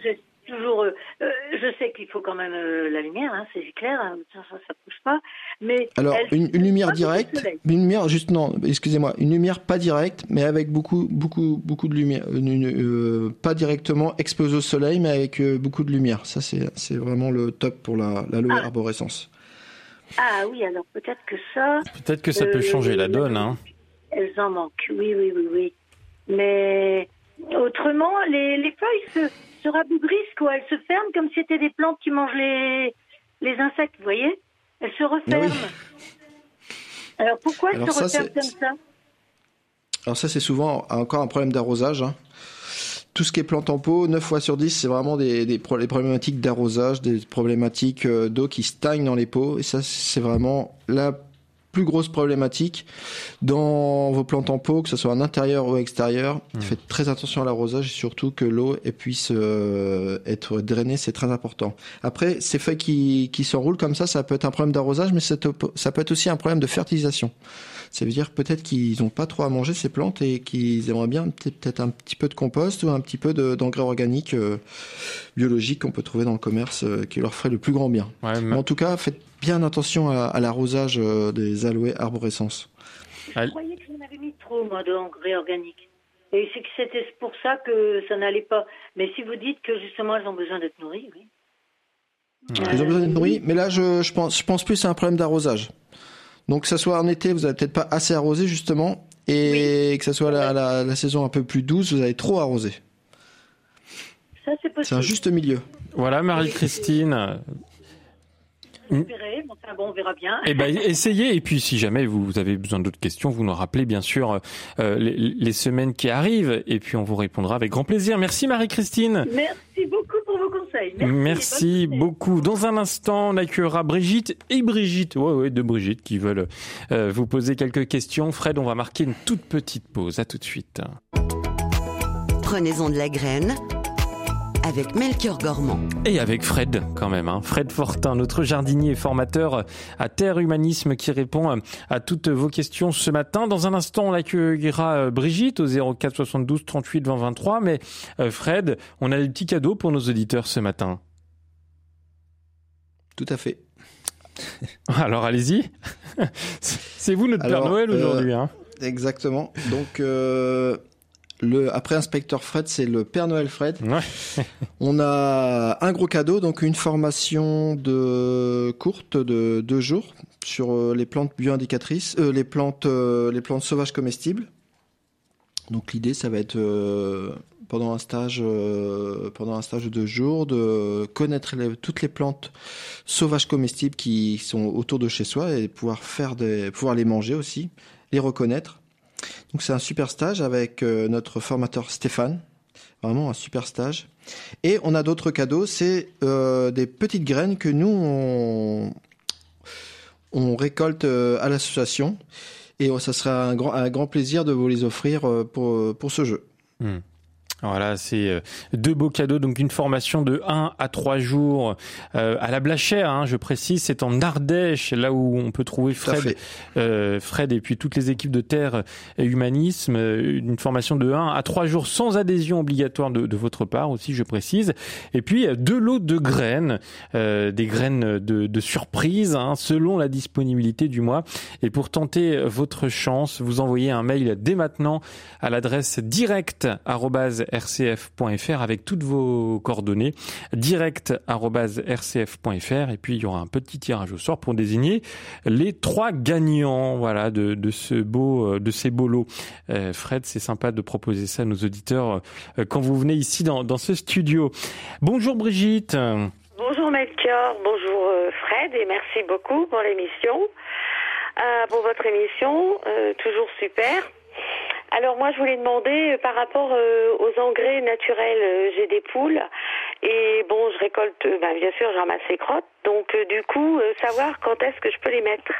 toujours. euh, euh, je sais qu'il faut quand même euh, la lumière, hein, c'est clair, hein, ça, ça, ça bouge pas. Mais Alors, une, une lumière directe, une lumière juste non, excusez-moi, une lumière pas directe, mais avec beaucoup, beaucoup, beaucoup de lumière, une- une, euh, pas directement exposée au soleil, mais avec euh, beaucoup de lumière. Ça, c'est, c'est vraiment le top pour la, l'aloe Ah. arborescence. Ah oui, alors peut-être que ça, Peut-être que ça peut changer la donne. Hein. elles en manquent. Oui, oui, oui, oui. Mais autrement, les, les feuilles se, se rabougrissent, quoi. Elles se ferment comme si c'était des plantes qui mangent les, les insectes, vous voyez? Elles se referment. Alors pourquoi elles Alors se ça, referment comme ça? Alors ça, c'est souvent encore un problème d'arrosage. hein. Tout ce qui est plante en pot, 9 fois sur 10, c'est vraiment des, des, pro- des problématiques d'arrosage, des problématiques euh, d'eau qui stagnent dans les pots. Et ça, c'est vraiment la plus grosse problématique dans vos plantes en pot, que ce soit en intérieur ou extérieur. Faites très attention à l'arrosage et surtout que l'eau puisse euh, être drainée, c'est très important. Après, ces feuilles qui, qui s'enroulent comme ça, ça peut être un problème d'arrosage, mais ça peut être aussi un problème de fertilisation. Ça veut dire peut-être qu'ils n'ont pas trop à manger ces plantes et qu'ils aimeraient bien peut- peut-être un petit peu de compost ou un petit peu de- d'engrais organique euh, biologique qu'on peut trouver dans le commerce euh, qui leur ferait le plus grand bien. Ouais, Mais en tout cas, faites bien attention à, à l'arrosage euh, des aloès arborescence. Je croyais que j'en avais mis trop, moi, d'engrais organiques. Et c'est que c'était pour ça que ça n'allait pas. Mais si vous dites que justement elles ont besoin d'être nourries, oui. Ils ont besoin d'être nourris, mais là, je, je, pense, je pense plus à un problème d'arrosage. Donc, que ça soit en été, vous n'avez peut-être pas assez arrosé, justement, et que ça soit la, la, la saison un peu plus douce, vous avez trop arrosé. Ça, c'est C'est possible. un juste milieu. Voilà, Marie-Christine. Mais enfin bon, on verra bien. Eh ben, essayez. Et puis, si jamais vous avez besoin d'autres questions, vous nous rappelez, bien sûr, euh, les, les semaines qui arrivent. Et puis, on vous répondra avec grand plaisir. Merci, Marie-Christine. Merci beaucoup pour vos conseils. Merci, beaucoup. Dans un instant, on accueillera Brigitte et Brigitte, ouais, ouais, de Brigitte, qui veulent euh, vous poser quelques questions. Fred, on va marquer une toute petite pause. À tout de suite. Prenez-en de la graine avec Melchior Gormand. Et avec Fred, quand même. Hein. Fred Fortin, notre jardinier et formateur à Terre Humanisme, qui répond euh, à toutes vos questions ce matin. Dans un instant, on accueillera euh, Brigitte au 04 72 38 20 23. Mais euh, Fred, on a des petits cadeaux pour nos auditeurs ce matin. Tout à fait. [LAUGHS] Alors allez-y. [LAUGHS] C'est vous notre Alors, Père Noël euh, aujourd'hui. Hein. Exactement. Donc, euh, le, après Inspecteur Fred, c'est le Père Noël Fred. Ouais. [LAUGHS] On a un gros cadeau, donc une formation de courte de deux jours sur euh, les plantes bioindicatrices, euh, les plantes, euh, les plantes sauvages comestibles. Donc l'idée, ça va être euh, pendant un stage, euh, pendant un stage de deux jours, de connaître les- toutes les plantes sauvages comestibles qui sont autour de chez soi et pouvoir faire des, pouvoir les manger aussi, les reconnaître. Donc c'est un super stage avec euh, notre formateur Stéphane, vraiment un super stage. Et on a d'autres cadeaux, c'est euh, des petites graines que nous on, récolte euh, à l'association. Et euh, ça sera un grand, un grand plaisir de vous les offrir pour, pour ce jeu. Hmm. Voilà, c'est euh, deux beaux cadeaux. Donc une formation de 1 à 3 jours euh, à la Blachère, hein, je précise, c'est en Ardèche, là où on peut trouver Fred, euh, Fred et puis toutes les équipes de Terre et Humanisme. euh, Une formation de 1 à 3 jours sans adhésion obligatoire de, de votre part aussi, je précise. Et puis deux lots de graines, euh, des graines de, de surprise, hein, selon la disponibilité du mois. Et pour tenter votre chance, vous envoyez un mail dès maintenant à l'adresse direct@rcf.fr avec toutes vos coordonnées direct@rcf.fr et puis il y aura un petit tirage au sort pour désigner les trois gagnants voilà de, ce beau euh, de ces beaux lots. Euh, Fred, c'est sympa de proposer ça à nos auditeurs euh, quand vous venez ici dans, ce studio. Bonjour Brigitte. Bonjour Melchior, bonjour Fred et merci beaucoup pour l'émission, pour votre émission, toujours super. Alors moi je voulais demander euh, par rapport euh, aux engrais naturels, euh, j'ai des poules Et bon, je récolte, ben, bien sûr, je ramasse les crottes. Donc, du coup, savoir quand est-ce que je peux les mettre.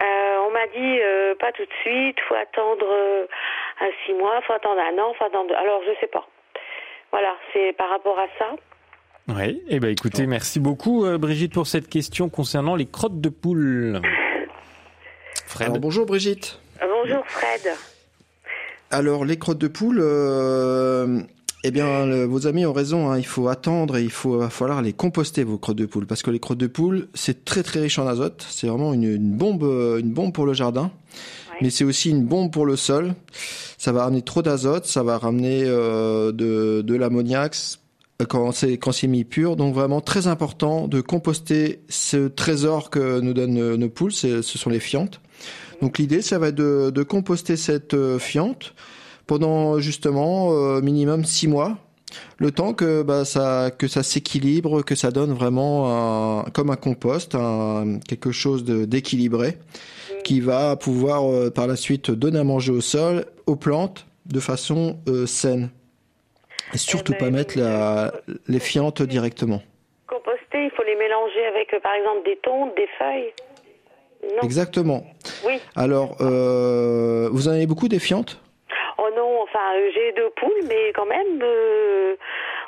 on m'a dit pas tout de suite, faut attendre un six mois, faut attendre un an, faut attendre. Alors, je sais pas. Voilà, c'est par rapport à ça. Oui, eh ben écoutez, merci beaucoup Brigitte pour cette question concernant les crottes de poule. [LAUGHS] Fred. bonjour Brigitte. Bonjour Fred. Alors les crottes de poule, euh, eh bien vos amis ont raison, hein. il faut attendre et il faut va falloir les composter vos crottes de poule parce que les crottes de poule c'est très très riche en azote, c'est vraiment une, bombe une bombe pour le jardin, mais c'est aussi une bombe pour le sol. Ça va ramener trop d'azote, ça va ramener euh, de, de l'ammoniac quand c'est quand c'est mis pur. Donc vraiment très important de composter ce trésor que nous donnent nos poules, ce sont les fientes. Donc l'idée, ça va être de, de composter cette euh, fiente pendant justement euh, minimum six mois, le temps que bah, ça que ça s'équilibre, que ça donne vraiment un, comme un compost, un, quelque chose d'équilibré qui va pouvoir euh, par la suite donner à manger au sol, aux plantes de façon saine. Et surtout eh pas ben, mettre la, les fientes directement. Composter, il faut les mélanger avec par exemple des tontes, des feuilles. Exactement. Oui. Alors, euh, vous en avez beaucoup des fientes? Oh non, enfin, euh, j'ai deux poules, mais quand même, euh,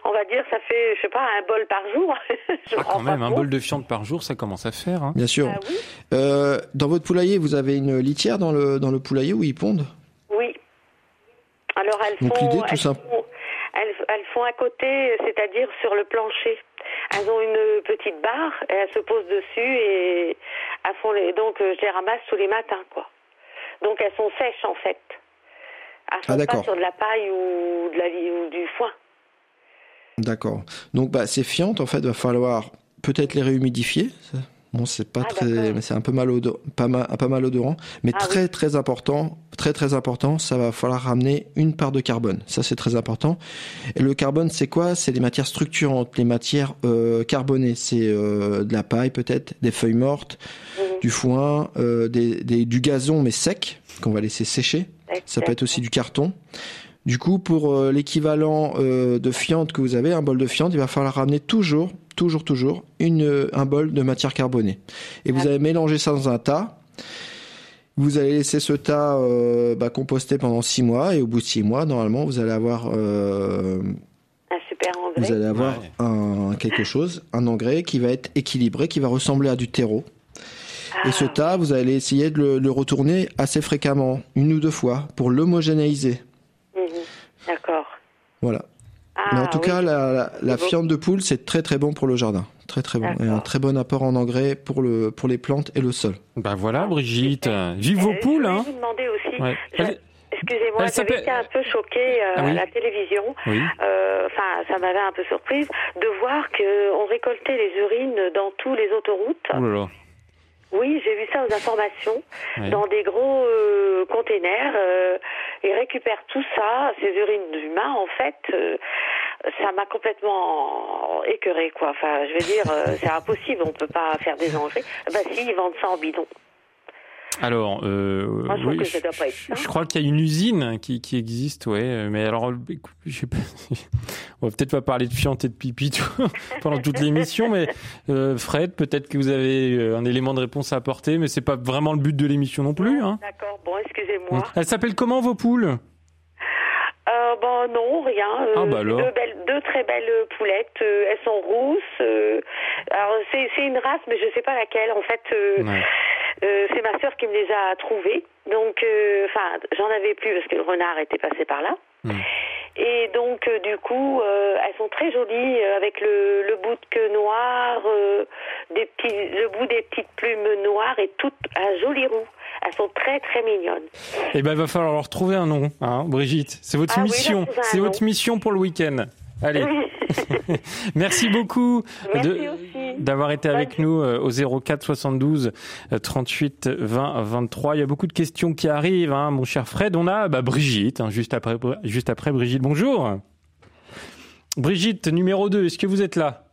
on va dire, ça fait, je sais pas, un bol par jour. [LAUGHS] ah, quand même, un bol de fientes par jour, ça commence à faire. Hein. Bien sûr. Ah oui. euh, dans votre poulailler, vous avez une litière dans le, dans le poulailler où ils pondent? Oui. Alors, elles Donc, font, l'idée, tout elles, font, elles, elles font à côté, c'est-à-dire sur le plancher. Elles ont une petite barre et elles se posent dessus et les. Donc euh, je les ramasse tous les matins, quoi. Donc elles sont sèches en fait. Elles Ah, sont d'accord. pas sur de la paille ou, de la, ou du foin. D'accord. Donc, bah, ces fientes, en fait, va falloir peut-être les réhumidifier. Bon, c'est pas Ah, très, mais c'est un peu mal pas mal, pas mal odorant. Mais Ah, très, très important, très, très important, ça va falloir ramener une part de carbone. Ça, c'est très important. Et le carbone, c'est quoi? C'est les matières structurantes, les matières, euh, carbonées. C'est, euh, de la paille, peut-être, des feuilles mortes, du foin, euh, des, des, du gazon, mais sec, qu'on va laisser sécher. Ça peut être aussi du carton. Du coup, pour euh, l'équivalent euh, de fiente que vous avez, un bol de fiente, il va falloir ramener toujours, toujours, toujours une, un bol de matière carbonée. Et vous allez mélanger ça dans un tas. Vous allez laisser ce tas euh, bah, composter pendant six mois et au bout de six mois, normalement, vous allez avoir, euh, Un super engrais. vous allez avoir Ouais. un, quelque chose, un engrais qui va être équilibré, qui va ressembler à du terreau. Ah, Et ce tas, vous allez essayer de le, le retourner assez fréquemment, une ou deux fois, pour l'homogénéiser. mhm. D'accord. Voilà. Ah, Mais en tout oui. cas, la, la, fiente de poule, c'est très très bon pour le jardin. Très très bon. Et un très bon apport en engrais pour, le, pour les plantes et le sol. Bah voilà, Brigitte. Vive Euh, vos je poules, hein. vous demander aussi. Ouais. je-. Excusez-moi, j'avais été un peu choquée euh, Ah oui. à la télévision. Oui. Euh, Enfin, ça m'avait un peu surprise de voir qu'on récoltait les urines dans tous les autoroutes. Oh là là. Oui, j'ai vu ça aux informations, Ouais. dans des gros euh, containers. Ils récupèrent tout ça, ces urines d'humains, en fait. euh, ça m'a complètement écœuré, quoi. Enfin, je veux dire, euh, c'est impossible, on peut pas faire des engrais. Bah si, ils vendent ça en bidon. Alors, euh, Moi, je oui, je, je crois qu'il y a une usine qui, qui existe, ouais. Mais alors, écoute, je sais pas, [LAUGHS] on va peut-être pas parler de fiente et de pipi tout- [LAUGHS] pendant toute l'émission, mais euh, Fred, peut-être que vous avez euh, un élément de réponse à apporter, mais c'est pas vraiment le but de l'émission non plus. Hein. D'accord, bon, excusez-moi. Elle s'appelle comment vos poules? Euh, bon, non, rien. Euh, Ah, bah alors. deux, belles, deux très belles poulettes. euh, elles sont rousses. alors, c'est c'est une race, mais je sais pas laquelle. En fait, Ouais. c'est ma sœur qui me les a trouvées. Donc, enfin, j'en avais plus parce que le renard était passé par là. Mm. Et donc, du coup, elles sont très jolies avec le, le bout de queue des petits, le bout des petites plumes noires et toutes un joli roux. Elles sont très très mignonnes. Eh ben, il va falloir leur trouver un nom, hein, Brigitte. C'est votre Ah mission. C'est nom. votre mission pour le week-end. Allez, [LAUGHS] merci beaucoup d'avoir été avec nous euh, au 04 72 euh, 38 20 23. Il y a beaucoup de questions qui arrivent, hein, mon cher Fred. On a bah, Brigitte, hein, juste après, juste après Brigitte. Bonjour. Brigitte, numéro 2, est-ce que vous êtes là?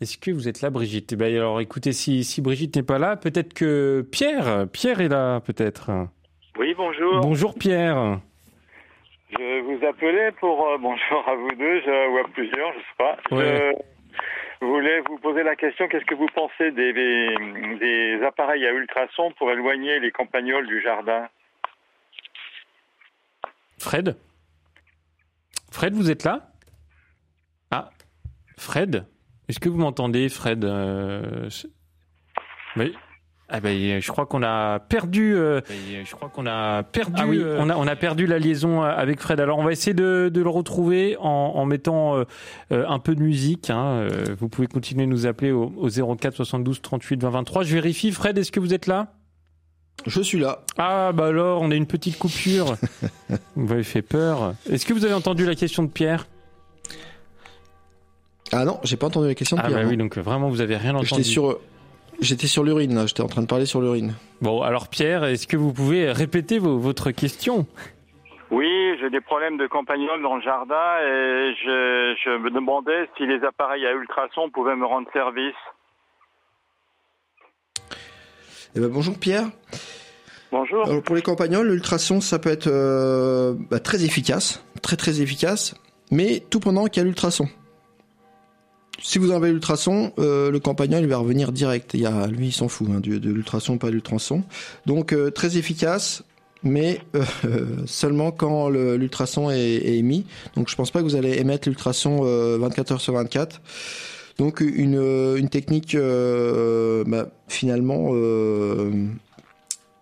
Est-ce que vous êtes là, Brigitte? Eh ben, alors, écoutez, si, si Brigitte n'est pas là, peut-être que Pierre, Pierre est là, peut-être. Oui, bonjour. Bonjour Pierre. Je vous appelais pour euh, [LAUGHS] bonjour à vous deux, je, ou à plusieurs, je sais pas. Ouais. Je voulais vous poser la question qu'est-ce que vous pensez des, des, des appareils à ultrasons pour éloigner les campagnols du jardin? Fred? Fred, vous êtes là? Ah, Fred? Est-ce que vous m'entendez, Fred Euh, Oui. Ah ben, je crois qu'on a perdu. euh, Je crois qu'on a perdu. Ah oui, on a on a perdu la liaison euh, avec Fred. Alors on va essayer de, de le retrouver en, en mettant euh, euh, un peu de musique. hein. Euh, Vous pouvez continuer de nous appeler au, au 04 72 38 20 23. Je vérifie. Fred, est-ce que vous êtes là? Je suis là. Ah bah alors, on a une petite coupure. [LAUGHS] vous m'avez fait peur. Est-ce que vous avez entendu la question de Pierre? Ah non, j'ai pas entendu la question de Ah Pierre. bah oui, donc vraiment vous avez rien entendu. J'étais sur, j'étais sur l'urine là. J'étais en train de parler sur l'urine. Bon, alors Pierre, est-ce que vous pouvez répéter vos- votre question? Oui, j'ai des problèmes de campagnols dans le jardin et je, je me demandais si les appareils à ultrasons pouvaient me rendre service. Eh ben, bonjour Pierre. Bonjour. Alors pour les campagnols, l'ultrason ça peut être euh, bah, très efficace, très très efficace, mais tout pendant qu'il y a l'ultrason. Si vous enlevez l'ultrason, euh, le campagnol il va revenir direct. Il y a, lui il s'en fout hein, du- de, l'ultrason, pas l'ultrason. Donc euh, très efficace, mais euh, [LAUGHS] seulement quand l'ultrason est, est émis. Donc je pense pas que vous allez émettre l'ultrason euh, 24 heures sur 24. Donc une, une technique euh, bah, finalement euh,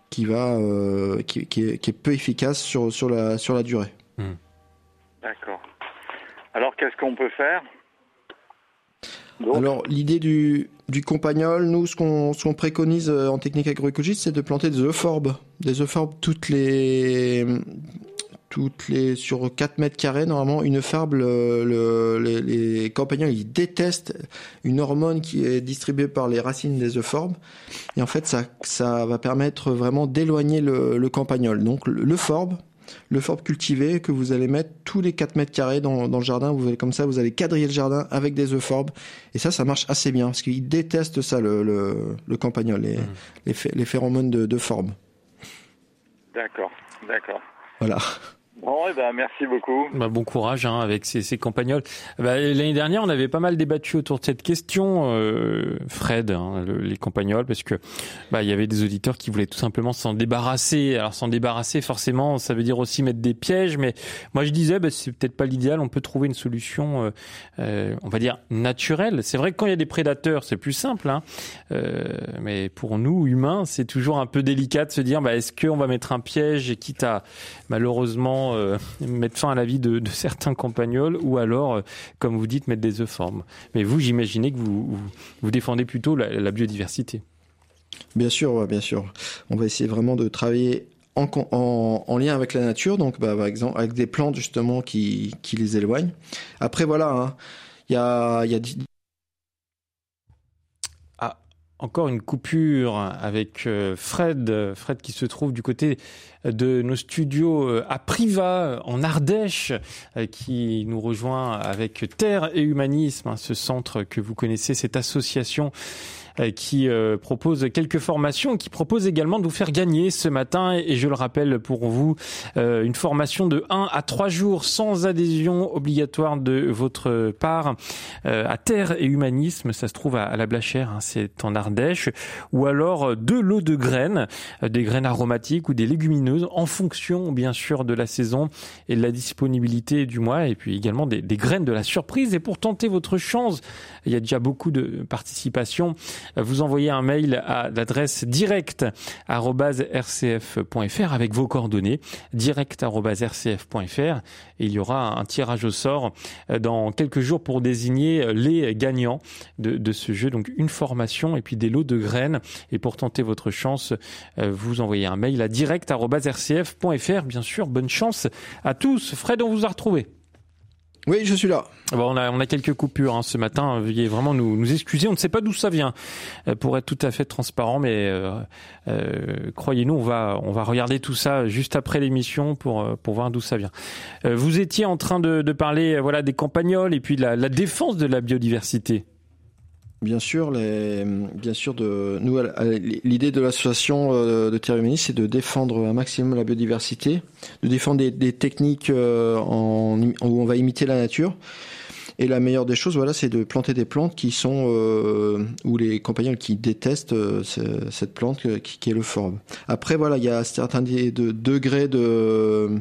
qui va euh, qui, qui est, qui est peu efficace sur sur la sur la durée. D'accord. Alors qu'est-ce qu'on peut faire? Alors l'idée du du compagnol, nous ce qu'on qu'on préconise euh, en technique agroécologiste, c'est de planter des euphorbes, des euphorbes toutes les toutes les sur 4 mètres carrés normalement. Une farbe le- les, les ils détestent une hormone qui est distribuée par les racines des euphorbes. Et en fait ça ça va permettre vraiment d'éloigner le, le campagnol donc le, le forbe cultivé que vous allez mettre tous les 4 mètres carrés dans, dans le jardin. Vous allez comme ça vous allez quadriller le jardin avec des euphorbes et ça ça marche assez bien parce qu'ils détestent ça le, le, le campagnol les, les, phé- les phéromones de, de forbe D'accord, d'accord. voilà Bon, eh ben, merci beaucoup. Bah, bon courage hein, avec ces, ces campagnols. Bah, L'année dernière, on avait pas mal débattu autour de cette question, euh, Fred, hein, le- les campagnols, parce que bah, il y avait des auditeurs qui voulaient tout simplement s'en débarrasser. Alors s'en débarrasser, forcément, ça veut dire aussi mettre des pièges. Mais moi, je disais, bah, c'est peut-être pas l'idéal. On peut trouver une solution, euh, euh, on va dire naturelle. C'est vrai que quand il y a des prédateurs, c'est plus simple. Hein, euh, mais pour nous, humains, c'est toujours un peu délicat de se dire, bah, est-ce qu'on va mettre un piège et quitte à malheureusement euh, mettre fin à la vie de, certains campagnols ou alors, euh, comme vous dites, mettre des œufs formes. Mais vous, j'imaginez que vous, vous, défendez plutôt la, biodiversité. Bien sûr, bien sûr. On va essayer vraiment de travailler en, lien avec la nature, donc bah, par exemple avec des plantes justement qui, qui les éloignent. Après voilà, hein, il y a, Encore une coupure avec euh, Fred, Fred qui se trouve du côté de nos studios euh, à Privas, en Ardèche, euh, qui nous rejoint avec Terre et Humanisme, hein, ce centre que vous connaissez, cette association qui euh, propose quelques formations, qui propose également de vous faire gagner ce matin, et je le rappelle pour vous, euh, une formation de 1 à 3 jours sans adhésion obligatoire de votre part euh, à Terre et Humanisme, ça se trouve à, la Blachère, hein, c'est en Ardèche, ou alors euh, de l'eau de graines, euh, des graines aromatiques ou des légumineuses, en fonction bien sûr de la saison et de la disponibilité du mois, et puis également des, des graines de la surprise. Et pour tenter votre chance, il y a déjà beaucoup de participation. Vous envoyez un mail à l'adresse direct@rcf.fr avec vos coordonnées, direct@rcf.fr, et il y aura un tirage au sort euh, dans quelques jours pour désigner les gagnants de, de ce jeu. Donc une formation et puis des lots de graines. Et pour tenter votre chance, euh, vous envoyez un mail à direct@rcf.fr. Bien sûr, bonne chance à tous. Fred, on vous a retrouvé. Oui, je suis là. Bon, on a, on a quelques coupures hein, ce matin. Veuillez vraiment nous, nous excuser. On ne sait pas d'où ça vient, euh, pour être tout à fait transparent. Mais euh, euh, croyez-nous, on va, on va regarder tout ça juste après l'émission pour, euh, pour voir d'où ça vient. Euh, vous étiez en train de, de parler, voilà, des campagnols et puis de la, la défense de la biodiversité. Bien sûr, les, bien sûr, de nous, l'idée de l'association euh, de Terre Humaniste, c'est de défendre un maximum la biodiversité, de défendre des, techniques euh, où on va imiter la nature. Et la meilleure des choses, voilà, c'est de planter des plantes qui sont euh, où les compagnons qui détestent euh, cette plante qui, qui, est le forbe. Après, voilà, il y a certains de, degrés de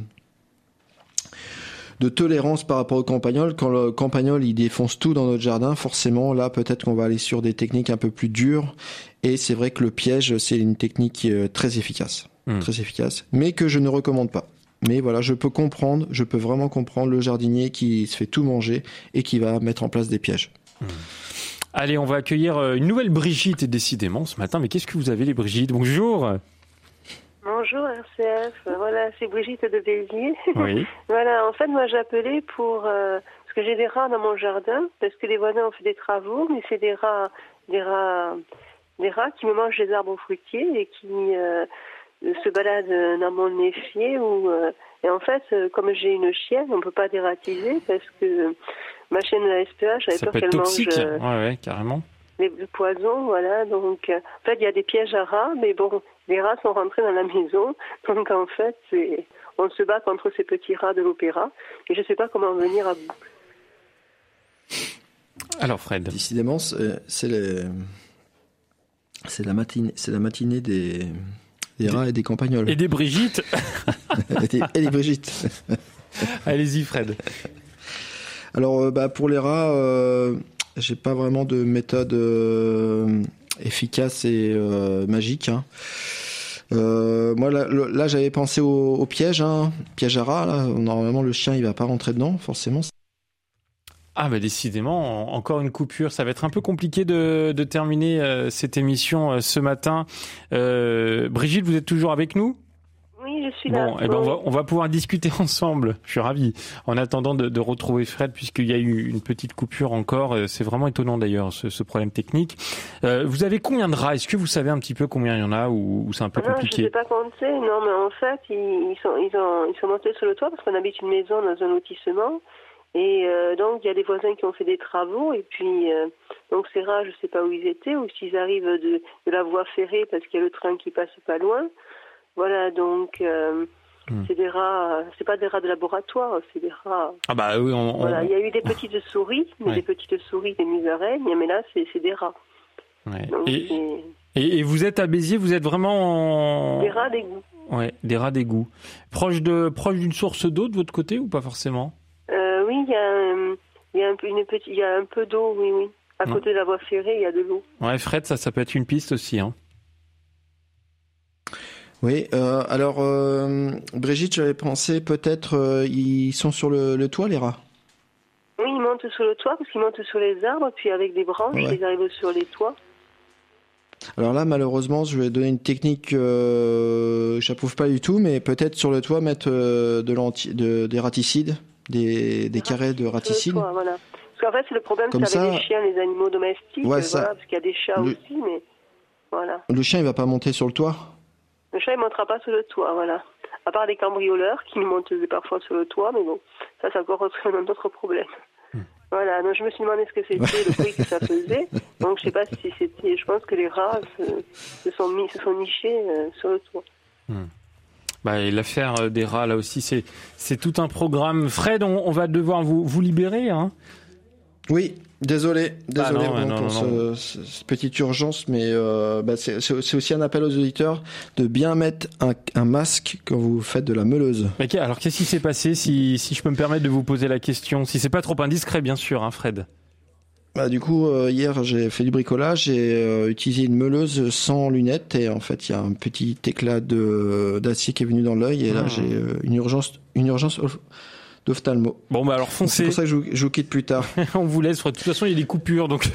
de tolérance par rapport au campagnol. Quand le campagnol il défonce tout dans notre jardin, forcément là peut-être qu'on va aller sur des techniques un peu plus dures. Et c'est vrai que le piège c'est une technique euh, très efficace, hmm. très efficace, mais que je ne recommande pas. Mais voilà, je peux comprendre, je peux vraiment comprendre le jardinier qui se fait tout manger et qui va mettre en place des pièges. Hmm. Allez, on va accueillir euh, une nouvelle Brigitte, décidément, ce matin. Mais qu'est-ce que vous avez, les Brigitte? Bonjour Bonjour RCF, voilà, c'est Brigitte de Béziers. Oui. [LAUGHS] voilà, en fait, moi j'appelais pour... Euh, parce que j'ai des rats dans mon jardin, parce que les voisins ont fait des travaux, mais c'est des rats, des rats, des rats qui me mangent les arbres fruitiers et qui euh, se baladent dans mon effier. Ou, euh, et en fait, comme j'ai une chienne, on ne peut pas dératiser parce que ma chienne de la SPA, j'avais peur qu'elle mange... Ouais, ouais, carrément les, le poison, voilà. Donc, euh, en fait, il y a des pièges à rats, mais bon, les rats sont rentrés dans la maison. [LAUGHS] Donc, en fait, on se bat contre ces petits rats de l'opéra. Et je ne sais pas comment venir à bout. Alors, Fred. Décidément, c'est les... C'est la matinée, c'est la matinée des, des rats et des campagnols. Et des Brigitte. [LAUGHS] et des Brigitte. Allez-y, Fred. Alors, euh, bah, pour les rats, euh, j'ai pas vraiment de méthode euh, efficace et euh, magique. Hein. Euh, moi là, j'avais pensé au, piège, hein. piège à rat. Là. Normalement le chien il va pas rentrer dedans forcément. Ah bah décidément, encore une coupure. Ça va être un peu compliqué de terminer cette émission ce matin. Brigitte, vous êtes toujours avec nous? Oui, je suis là. Bon, eh ben on, va, pouvoir discuter [LAUGHS] ensemble. Je suis ravi. En attendant de, retrouver Fred, puisqu'il y a eu une petite coupure encore. Euh, c'est vraiment étonnant d'ailleurs, ce, problème technique. Euh, vous avez combien de rats? Est-ce que vous savez un petit peu combien il y en a ou, c'est un peu compliqué Je ne sais pas compter. Non, mais en fait, ils, sont, ils, ont, ils sont montés sur le toit parce qu'on habite une maison dans un lotissement. Et euh, donc, il y a des voisins qui ont fait des travaux. Et puis, donc ces rats, je ne sais pas où ils étaient, ou s'ils arrivent de, de la voie ferrée parce qu'il y a le train qui passe pas loin. Voilà, donc euh, hmm. c'est des rats, c'est pas des rats de laboratoire, c'est des rats. Ah bah oui, on, Voilà, il y a eu des petites souris, des petites souris, des musaraignes, mais là c'est des rats. et, et, vous êtes à Béziers, vous êtes vraiment en... des rats d'égout. Ouais, des rats d'égout. Proche de proche d'une source d'eau de votre côté ou pas forcément? Euh, Oui, il y a, il y a un peu une petite, il y a un peu d'eau, oui, oui. À côté de la voie ferrée, il y a de l'eau. Ouais, Fred, ça, ça peut être une piste aussi, hein. Oui, euh, alors euh, Brigitte, j'avais pensé peut-être euh, ils sont sur le, toit les rats. Oui, ils montent sur le toit parce qu'ils montent sur les arbres, puis avec des branches, ils arrivent sur les toits. Alors là, malheureusement, je vais donner une technique que j'approuve pas du tout, mais peut-être sur le toit mettre de, de des raticides, des, des carrés de raticides. voilà. Parce qu'en fait, c'est le problème, c'est avec les chiens, les animaux domestiques, parce qu'il y a des chats aussi, mais voilà. Le chien, il va pas monter sur le toit le chat, il montera pas sur le toit, voilà. À part des cambrioleurs qui montent parfois sur le toit, mais bon, ça, c'est encore [LAUGHS] un autre problème. Hmm. Voilà, donc je me suis demandé ce que c'était, le bruit que ça faisait. [LAUGHS] Donc je sais pas si c'était. Je pense que les rats se, sont, mis, se sont nichés euh, sur le toit. Hmm. Bah, l'affaire euh, des rats, là aussi, c'est, c'est tout un programme. Fred, on, va devoir vous, vous libérer. Hein oui, désolé, désolé bah pour cette petite urgence, mais euh, bah c'est aussi un appel aux auditeurs de bien mettre un, masque quand vous faites de la meuleuse. Ok, alors qu'est-ce qui s'est passé, si, si je peux me permettre de vous poser la question, si c'est pas trop indiscret, bien sûr, hein, Fred. Bah, du coup, euh, hier, j'ai fait du bricolage, j'ai euh, utilisé une meuleuse sans lunettes et en fait, il y a un petit éclat d'acier qui est venu dans l'œil et là, ah. j'ai une urgence, une urgence d'ophtalmo. Bon, bah alors foncez. C'est pour ça que je, je vous quitte plus tard. [LAUGHS] on vous laisse. De toute façon, il y a des coupures, donc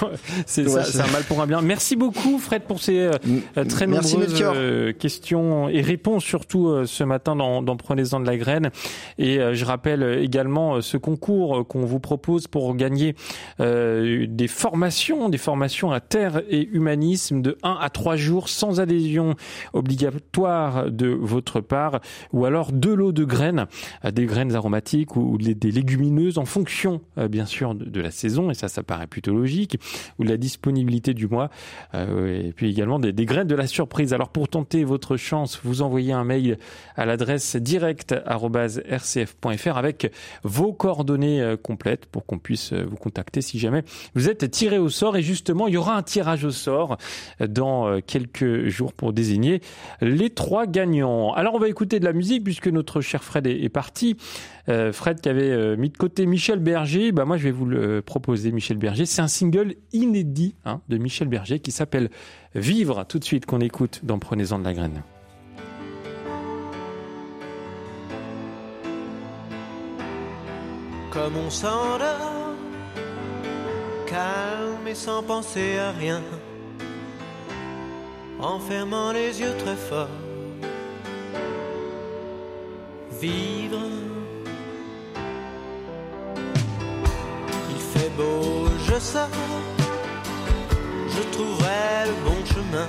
[LAUGHS] c'est un mal pour un bien. Merci beaucoup, Fred, pour ces euh, euh, très nombreuses euh, questions et réponses, surtout ce matin dans, dans Prenez-en de la graine. Et je rappelle également ce concours qu'on vous propose pour gagner des formations, des formations à terre et humanisme de 1 à 3 jours sans adhésion obligatoire de votre part, ou alors deux lots de graines, des graines aromatiques aromatiques ou, des légumineuses en fonction, bien sûr, de, la saison, et ça, ça paraît plutôt logique, ou de la disponibilité du mois, et puis également des, des graines de la surprise. Alors pour tenter votre chance, vous envoyez un mail à l'adresse direct@rcf.fr avec vos coordonnées complètes pour qu'on puisse vous contacter si jamais vous êtes tiré au sort. Et justement, il y aura un tirage au sort dans quelques jours pour désigner les trois gagnants. Alors on va écouter de la musique puisque notre cher Fred est, parti. Euh, Fred qui avait euh, mis de côté Michel Berger, bah moi je vais vous le proposer Michel Berger. C'est un single inédit hein, de Michel Berger qui s'appelle Vivre tout de suite qu'on écoute dans Prenez-en de la graine. Comme on s'endort, calme et sans penser à rien en fermant les yeux très fort. Vivre. Beau, je sors, je trouverai le bon chemin.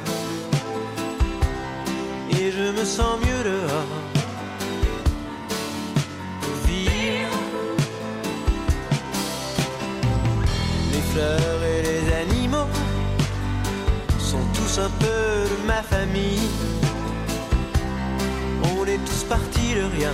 Et je me sens mieux dehors. Vivre. Les fleurs et les animaux un peu de ma famille. On est tous partis de rien.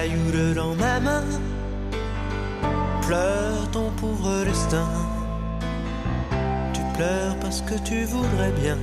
Petit caillou dans ma main, pleure ton pauvre destin. Tu pleures parce que tu voudrais bien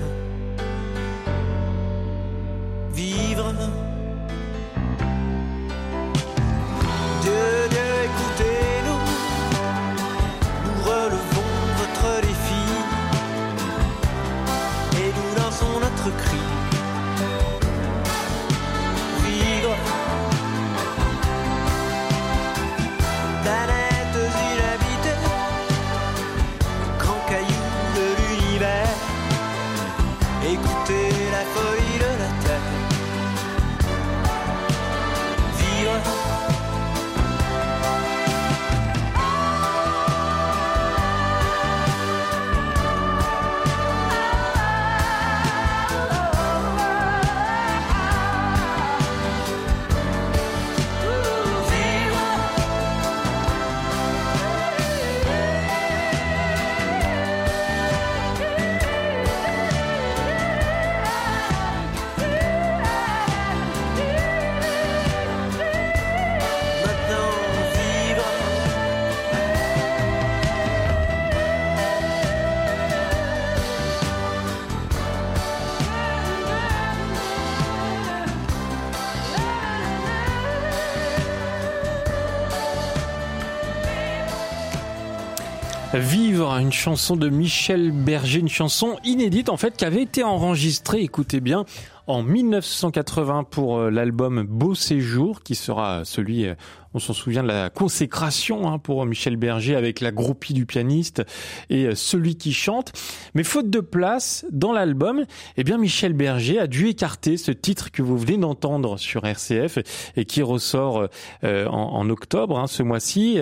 Vivre, une chanson de Michel Berger, une chanson inédite en fait qui avait été enregistrée, écoutez bien, en 1980 pour euh, l'album Beau Séjour, qui sera celui, euh, on s'en souvient de la consécration hein, pour Michel Berger avec la groupie du pianiste et euh, celui qui chante. Mais faute de place dans l'album, eh bien Michel Berger a dû écarter ce titre que vous venez d'entendre sur RCF et qui ressort en, octobre hein, ce mois-ci.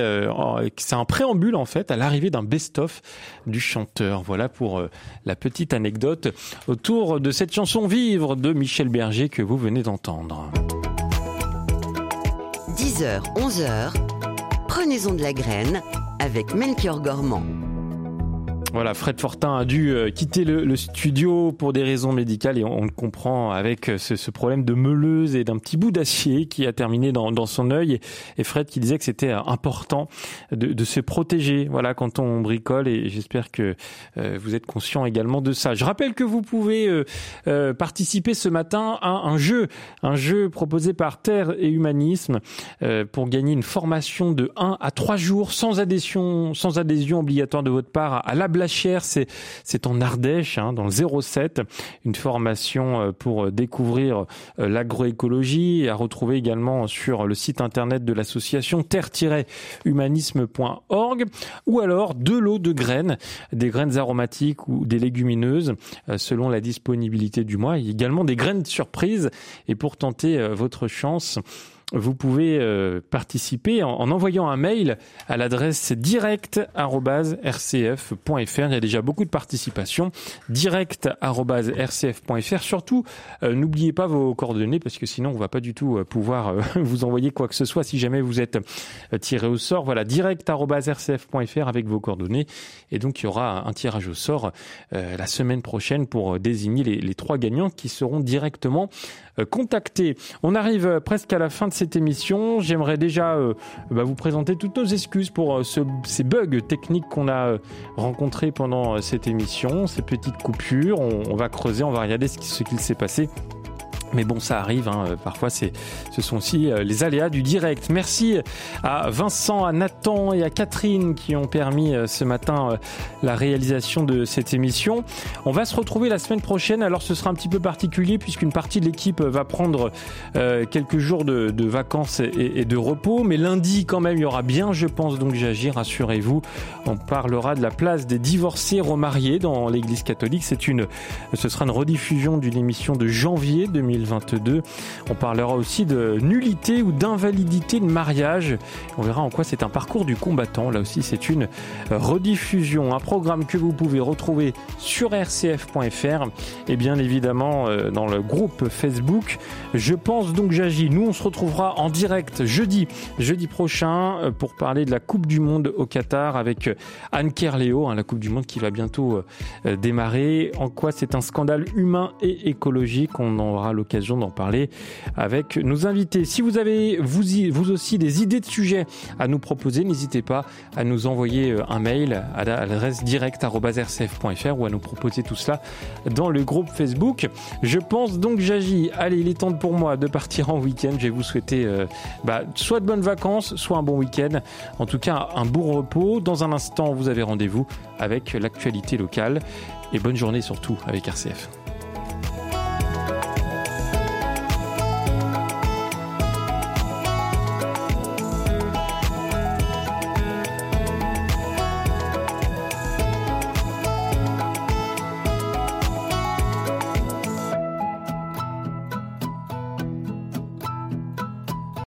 C'est un préambule en fait à l'arrivée d'un best-of du chanteur. Voilà pour la petite anecdote autour de cette chanson Vivre de Michel Berger que vous venez d'entendre. 10h, 11h. Prenez-en de la graine avec Melchior Gormand. Voilà, Fred Fortin a dû euh, quitter le, studio pour des raisons médicales et on, le comprend avec euh, ce, problème de meuleuse et d'un petit bout d'acier qui a terminé dans, son œil. Et, Fred qui disait que c'était euh, important de, se protéger, voilà, quand on bricole. Et j'espère que vous êtes conscient également de ça. Je rappelle que vous pouvez participer ce matin à un jeu, un jeu proposé par Terre et Humanisme pour gagner une formation de 1 à 3 jours sans adhésion, sans adhésion obligatoire de votre part à la blague c'est c'est en Ardèche, hein, dans le 07, une formation euh, pour découvrir euh, l'agroécologie, à retrouver également sur le site internet de l'association terre-humanisme.org, ou alors de l'eau de graines, des graines aromatiques ou des légumineuses, euh, selon la disponibilité du mois, et également des graines surprises. Et pour tenter votre chance, vous pouvez euh, participer en, envoyant un mail à l'adresse direct@rcf.fr. Il y a déjà beaucoup de participation. direct@rcf.fr. Surtout, euh, n'oubliez pas vos coordonnées parce que sinon on va pas du tout euh, pouvoir [LAUGHS] vous envoyer quoi que ce soit si jamais vous êtes tiré au sort. Voilà, direct@rcf.fr avec vos coordonnées. Et donc il y aura un tirage au sort la semaine prochaine pour désigner les, les trois gagnants qui seront directement contactés. On arrive presque à la fin de cette émission. J'aimerais déjà euh, bah, vous présenter toutes nos excuses pour euh, ces bugs techniques qu'on a euh, rencontrés pendant cette émission, ces petites coupures. On, va creuser, on va regarder ce qu'il s'est passé. Mais bon, ça arrive. Hein. Parfois, ce sont aussi euh, les aléas du direct. Merci à Vincent, à Nathan et à Catherine qui ont permis euh, ce matin euh, la réalisation de cette émission. On va se retrouver la semaine prochaine. Alors, ce sera un petit peu particulier puisqu'une partie de l'équipe va prendre quelques jours de, vacances et, de repos. Mais lundi, quand même, il y aura bien, je pense, donc j'agis. Rassurez-vous. On parlera de la place des divorcés remariés dans l'Église catholique. C'est une, ce sera une rediffusion d'une émission de janvier 2020 on parlera aussi de nullité ou d'invalidité de mariage. On verra en quoi c'est un parcours du combattant. Là aussi, c'est une rediffusion, un programme que vous pouvez retrouver sur rcf.fr et bien évidemment euh, dans le groupe Facebook. Je pense donc j'agis. Nous, on se retrouvera en direct jeudi, jeudi prochain euh, pour parler de la Coupe du Monde au Qatar avec euh, Anne Kerléo, hein, la Coupe du Monde qui va bientôt démarrer. En quoi c'est un scandale humain et écologique? On aura le l'occasion d'en parler avec nos invités. Si vous avez vous, aussi des idées de sujets à nous proposer, n'hésitez pas à nous envoyer euh, un mail à l'adresse direct.rcf.fr ou à nous proposer tout cela dans le groupe Facebook. Je pense donc j'agis. Allez, il est temps pour moi de partir en week-end. Je vais vous souhaiter euh, bah, soit de bonnes vacances, soit un bon week-end. En tout cas, un bon repos. Dans un instant, vous avez rendez-vous avec l'actualité locale. Et bonne journée surtout avec RCF.